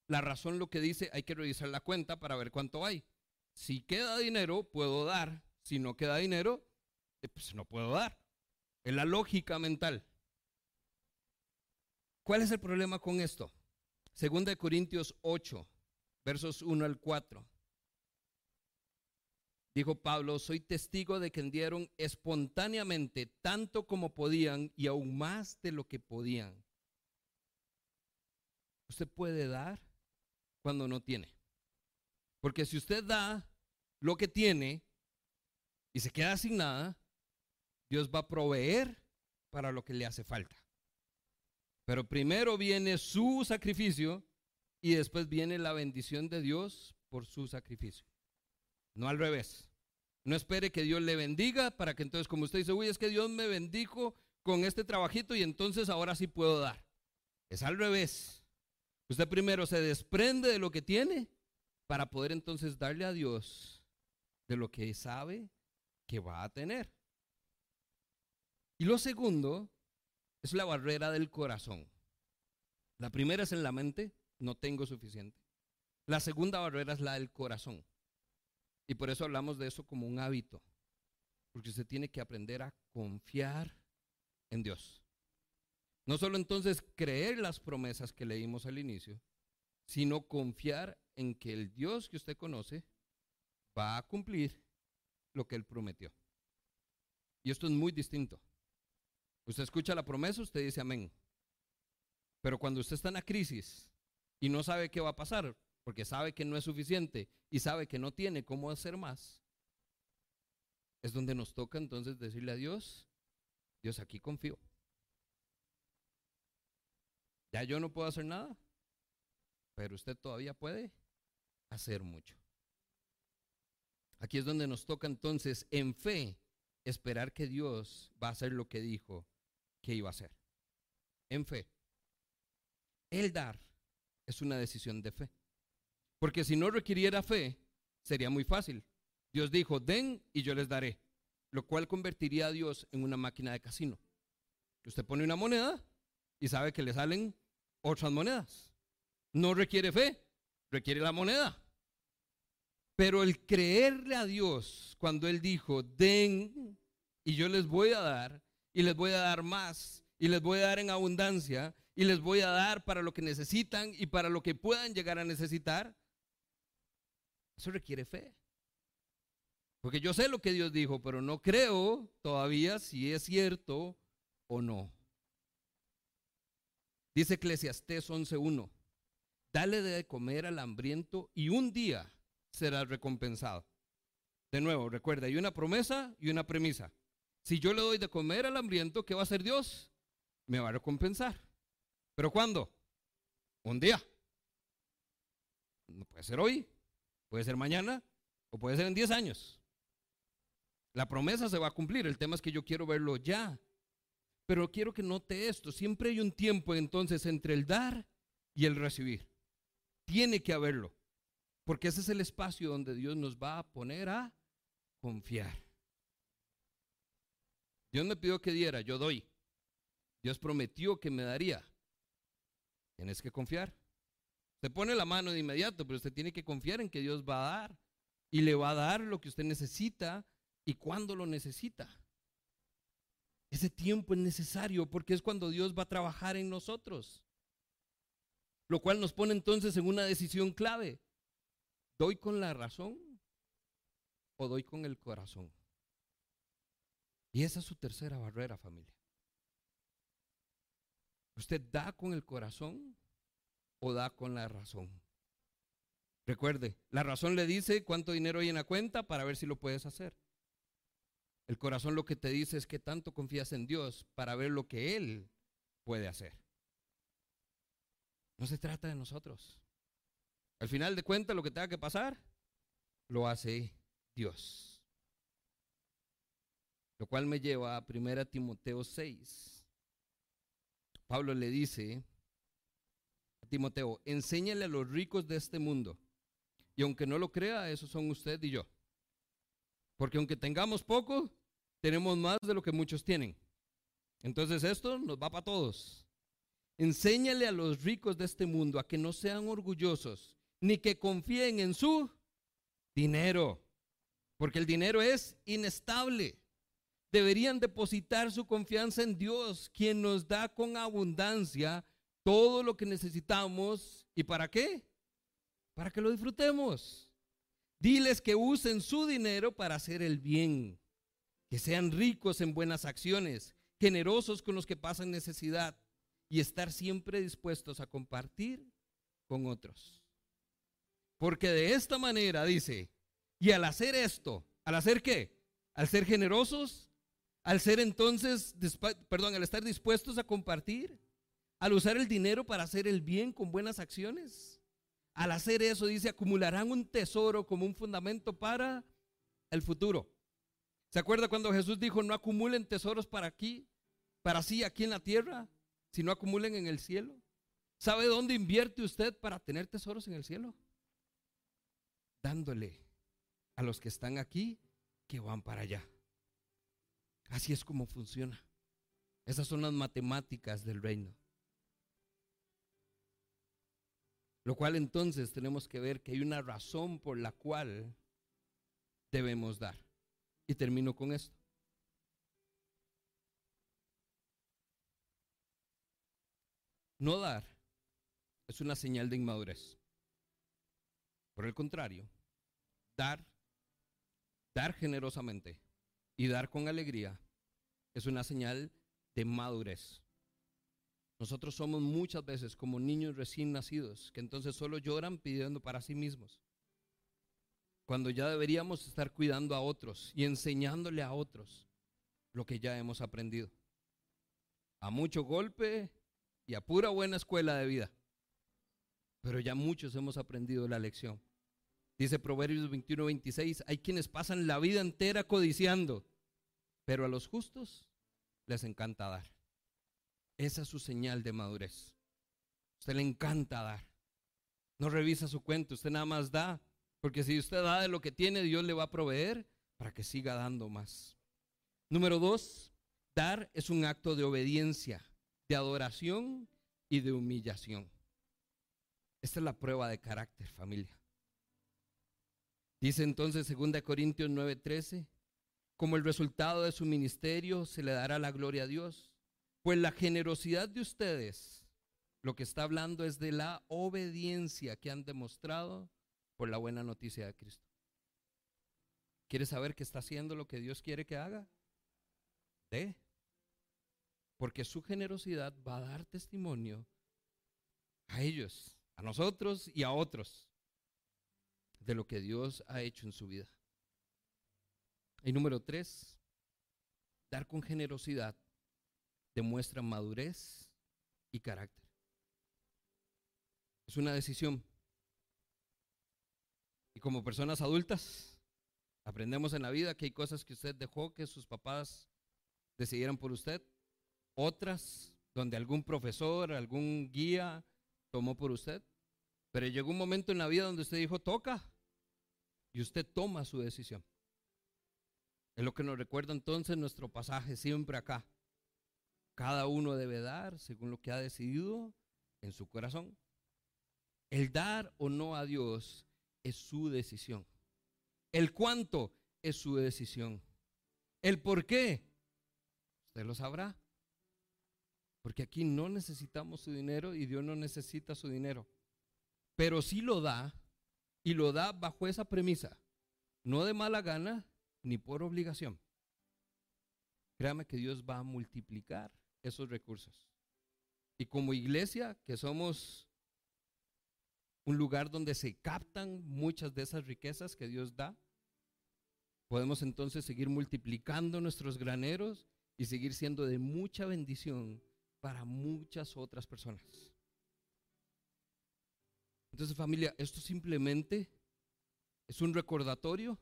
la razón lo que dice, hay que revisar la cuenta para ver cuánto hay. Si queda dinero, puedo dar. Si no queda dinero, eh, pues no puedo dar. Es la lógica mental. ¿Cuál es el problema con esto? Segunda de Corintios 8, versos 1 al 4. Dijo Pablo, soy testigo de que dieron espontáneamente tanto como podían y aún más de lo que podían. Usted puede dar cuando no tiene. Porque si usted da lo que tiene y se queda sin nada, Dios va a proveer para lo que le hace falta. Pero primero viene su sacrificio y después viene la bendición de Dios por su sacrificio. No al revés. No espere que Dios le bendiga para que entonces, como usted dice, uy, es que Dios me bendijo con este trabajito y entonces ahora sí puedo dar. Es al revés. Usted primero se desprende de lo que tiene para poder entonces darle a Dios de lo que sabe que va a tener. Y lo segundo es la barrera del corazón. La primera es en la mente, no tengo suficiente. La segunda barrera es la del corazón. Y por eso hablamos de eso como un hábito. Porque usted tiene que aprender a confiar en Dios. No solo entonces creer las promesas que leímos al inicio, sino confiar en que el Dios que usted conoce va a cumplir lo que Él prometió. Y esto es muy distinto. Usted escucha la promesa, usted dice amén. Pero cuando usted está en la crisis y no sabe qué va a pasar, porque sabe que no es suficiente y sabe que no tiene cómo hacer más, es donde nos toca entonces decirle a Dios, Dios aquí confío. Ya yo no puedo hacer nada, pero usted todavía puede hacer mucho. Aquí es donde nos toca entonces en fe esperar que Dios va a hacer lo que dijo que iba a hacer. En fe. El dar es una decisión de fe. Porque si no requiriera fe, sería muy fácil. Dios dijo, den y yo les daré, lo cual convertiría a Dios en una máquina de casino. Usted pone una moneda y sabe que le salen otras monedas. No requiere fe, requiere la moneda. Pero el creerle a Dios cuando Él dijo, den y yo les voy a dar, y les voy a dar más, y les voy a dar en abundancia, y les voy a dar para lo que necesitan y para lo que puedan llegar a necesitar, eso requiere fe. Porque yo sé lo que Dios dijo, pero no creo todavía si es cierto o no. Dice Eclesiastés 11.1, dale de comer al hambriento y un día será recompensado. De nuevo, recuerda, hay una promesa y una premisa. Si yo le doy de comer al hambriento, ¿qué va a hacer Dios? Me va a recompensar. ¿Pero cuándo? Un día. No puede ser hoy, puede ser mañana o puede ser en 10 años. La promesa se va a cumplir, el tema es que yo quiero verlo ya. Pero quiero que note esto, siempre hay un tiempo entonces entre el dar y el recibir. Tiene que haberlo, porque ese es el espacio donde Dios nos va a poner a confiar. Dios me pidió que diera, yo doy. Dios prometió que me daría. Tienes que confiar. Se pone la mano de inmediato, pero usted tiene que confiar en que Dios va a dar y le va a dar lo que usted necesita y cuando lo necesita. Ese tiempo es necesario porque es cuando Dios va a trabajar en nosotros. Lo cual nos pone entonces en una decisión clave. ¿Doy con la razón o doy con el corazón? Y esa es su tercera barrera, familia. ¿Usted da con el corazón o da con la razón? Recuerde, la razón le dice cuánto dinero hay en la cuenta para ver si lo puedes hacer. El corazón lo que te dice es que tanto confías en Dios para ver lo que Él puede hacer. No se trata de nosotros. Al final de cuentas, lo que tenga que pasar, lo hace Dios. Lo cual me lleva a 1 Timoteo 6. Pablo le dice Timoteo, enséñale a los ricos de este mundo. Y aunque no lo crea, esos son usted y yo. Porque aunque tengamos poco, tenemos más de lo que muchos tienen. Entonces esto nos va para todos. Enséñale a los ricos de este mundo a que no sean orgullosos, ni que confíen en su dinero, porque el dinero es inestable. Deberían depositar su confianza en Dios, quien nos da con abundancia todo lo que necesitamos. ¿Y para qué? Para que lo disfrutemos. Diles que usen su dinero para hacer el bien, que sean ricos en buenas acciones, generosos con los que pasan necesidad y estar siempre dispuestos a compartir con otros. Porque de esta manera, dice, y al hacer esto, ¿al hacer qué? Al ser generosos, al ser entonces, perdón, al estar dispuestos a compartir, al usar el dinero para hacer el bien con buenas acciones, al hacer eso, dice, acumularán un tesoro como un fundamento para el futuro. ¿Se acuerda cuando Jesús dijo, no acumulen tesoros para aquí, para sí aquí en la tierra, sino acumulen en el cielo? ¿Sabe dónde invierte usted para tener tesoros en el cielo? Dándole a los que están aquí que van para allá. Así es como funciona. Esas son las matemáticas del reino. Lo cual entonces tenemos que ver que hay una razón por la cual debemos dar. Y termino con esto. No dar es una señal de inmadurez. Por el contrario, dar, dar generosamente y dar con alegría es una señal de madurez. Nosotros somos muchas veces como niños recién nacidos, que entonces solo lloran pidiendo para sí mismos. Cuando ya deberíamos estar cuidando a otros y enseñándole a otros lo que ya hemos aprendido. A mucho golpe y a pura buena escuela de vida. Pero ya muchos hemos aprendido la lección. Dice Proverbios 21, 26, hay quienes pasan la vida entera codiciando, pero a los justos les encanta dar. Esa es su señal de madurez. Usted le encanta dar. No revisa su cuenta, usted nada más da. Porque si usted da de lo que tiene, Dios le va a proveer para que siga dando más. Número dos, dar es un acto de obediencia, de adoración y de humillación. Esta es la prueba de carácter, familia. Dice entonces 2 Corintios 9:13, como el resultado de su ministerio se le dará la gloria a Dios, pues la generosidad de ustedes, lo que está hablando es de la obediencia que han demostrado por la buena noticia de Cristo. ¿Quieres saber que está haciendo lo que Dios quiere que haga? De. Porque su generosidad va a dar testimonio a ellos, a nosotros y a otros de lo que Dios ha hecho en su vida. Y número tres, dar con generosidad demuestra madurez y carácter. Es una decisión. Y como personas adultas, aprendemos en la vida que hay cosas que usted dejó que sus papás decidieran por usted, otras donde algún profesor, algún guía tomó por usted. Pero llegó un momento en la vida donde usted dijo, toca, y usted toma su decisión. Es lo que nos recuerda entonces nuestro pasaje siempre acá. Cada uno debe dar según lo que ha decidido en su corazón. El dar o no a Dios es su decisión. El cuánto es su decisión. El por qué, usted lo sabrá. Porque aquí no necesitamos su dinero y Dios no necesita su dinero. Pero sí lo da y lo da bajo esa premisa, no de mala gana ni por obligación. Créame que Dios va a multiplicar esos recursos. Y como iglesia, que somos un lugar donde se captan muchas de esas riquezas que Dios da, podemos entonces seguir multiplicando nuestros graneros y seguir siendo de mucha bendición para muchas otras personas. Entonces familia, esto simplemente es un recordatorio,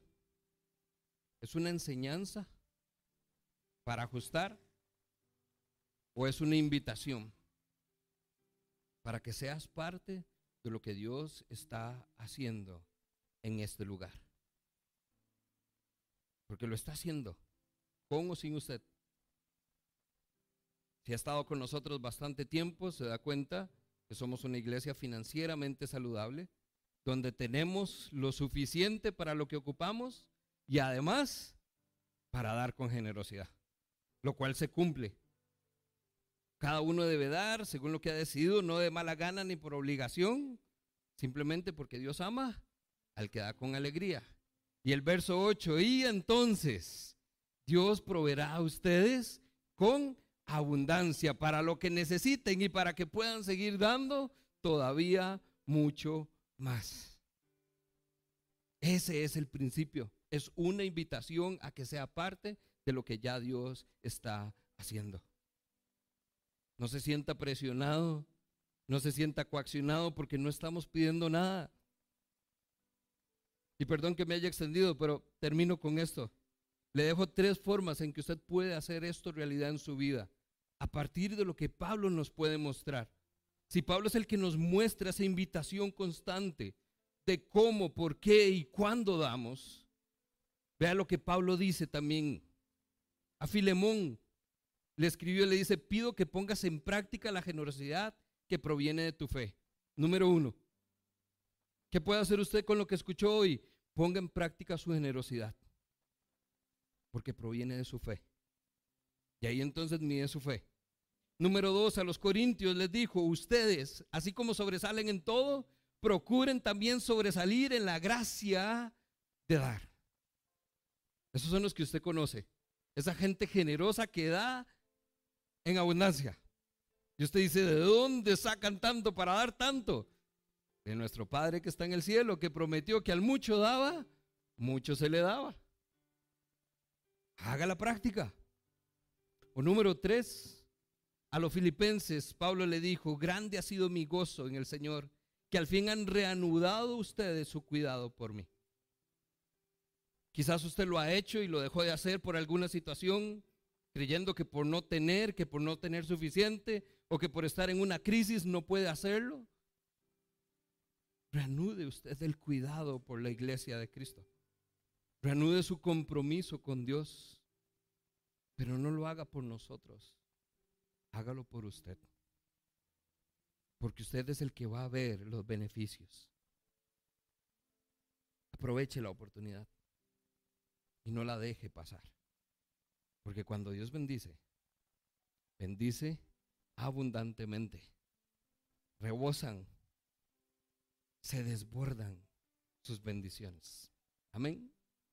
es una enseñanza para ajustar o es una invitación para que seas parte de lo que Dios está haciendo en este lugar. Porque lo está haciendo, con o sin usted. Si ha estado con nosotros bastante tiempo, se da cuenta que somos una iglesia financieramente saludable, donde tenemos lo suficiente para lo que ocupamos y además para dar con generosidad, lo cual se cumple. Cada uno debe dar según lo que ha decidido, no de mala gana ni por obligación, simplemente porque Dios ama al que da con alegría. Y el verso 8, y entonces Dios proveerá a ustedes con abundancia para lo que necesiten y para que puedan seguir dando todavía mucho más. Ese es el principio. Es una invitación a que sea parte de lo que ya Dios está haciendo. No se sienta presionado, no se sienta coaccionado porque no estamos pidiendo nada. Y perdón que me haya extendido, pero termino con esto. Le dejo tres formas en que usted puede hacer esto realidad en su vida a partir de lo que Pablo nos puede mostrar. Si Pablo es el que nos muestra esa invitación constante de cómo, por qué y cuándo damos, vea lo que Pablo dice también. A Filemón le escribió y le dice, pido que pongas en práctica la generosidad que proviene de tu fe. Número uno, ¿qué puede hacer usted con lo que escuchó hoy? Ponga en práctica su generosidad, porque proviene de su fe. Y ahí entonces mide su fe. Número dos, a los corintios les dijo, ustedes, así como sobresalen en todo, procuren también sobresalir en la gracia de dar. Esos son los que usted conoce. Esa gente generosa que da en abundancia. Y usted dice, ¿de dónde sacan tanto para dar tanto? De nuestro Padre que está en el cielo, que prometió que al mucho daba, mucho se le daba. Haga la práctica. O número tres, a los filipenses, Pablo le dijo, grande ha sido mi gozo en el Señor, que al fin han reanudado ustedes su cuidado por mí. Quizás usted lo ha hecho y lo dejó de hacer por alguna situación, creyendo que por no tener, que por no tener suficiente o que por estar en una crisis no puede hacerlo. Reanude usted el cuidado por la iglesia de Cristo. Reanude su compromiso con Dios. Pero no lo haga por nosotros. Hágalo por usted. Porque usted es el que va a ver los beneficios. Aproveche la oportunidad y no la deje pasar. Porque cuando Dios bendice, bendice abundantemente. Rebosan, se desbordan sus bendiciones. Amén.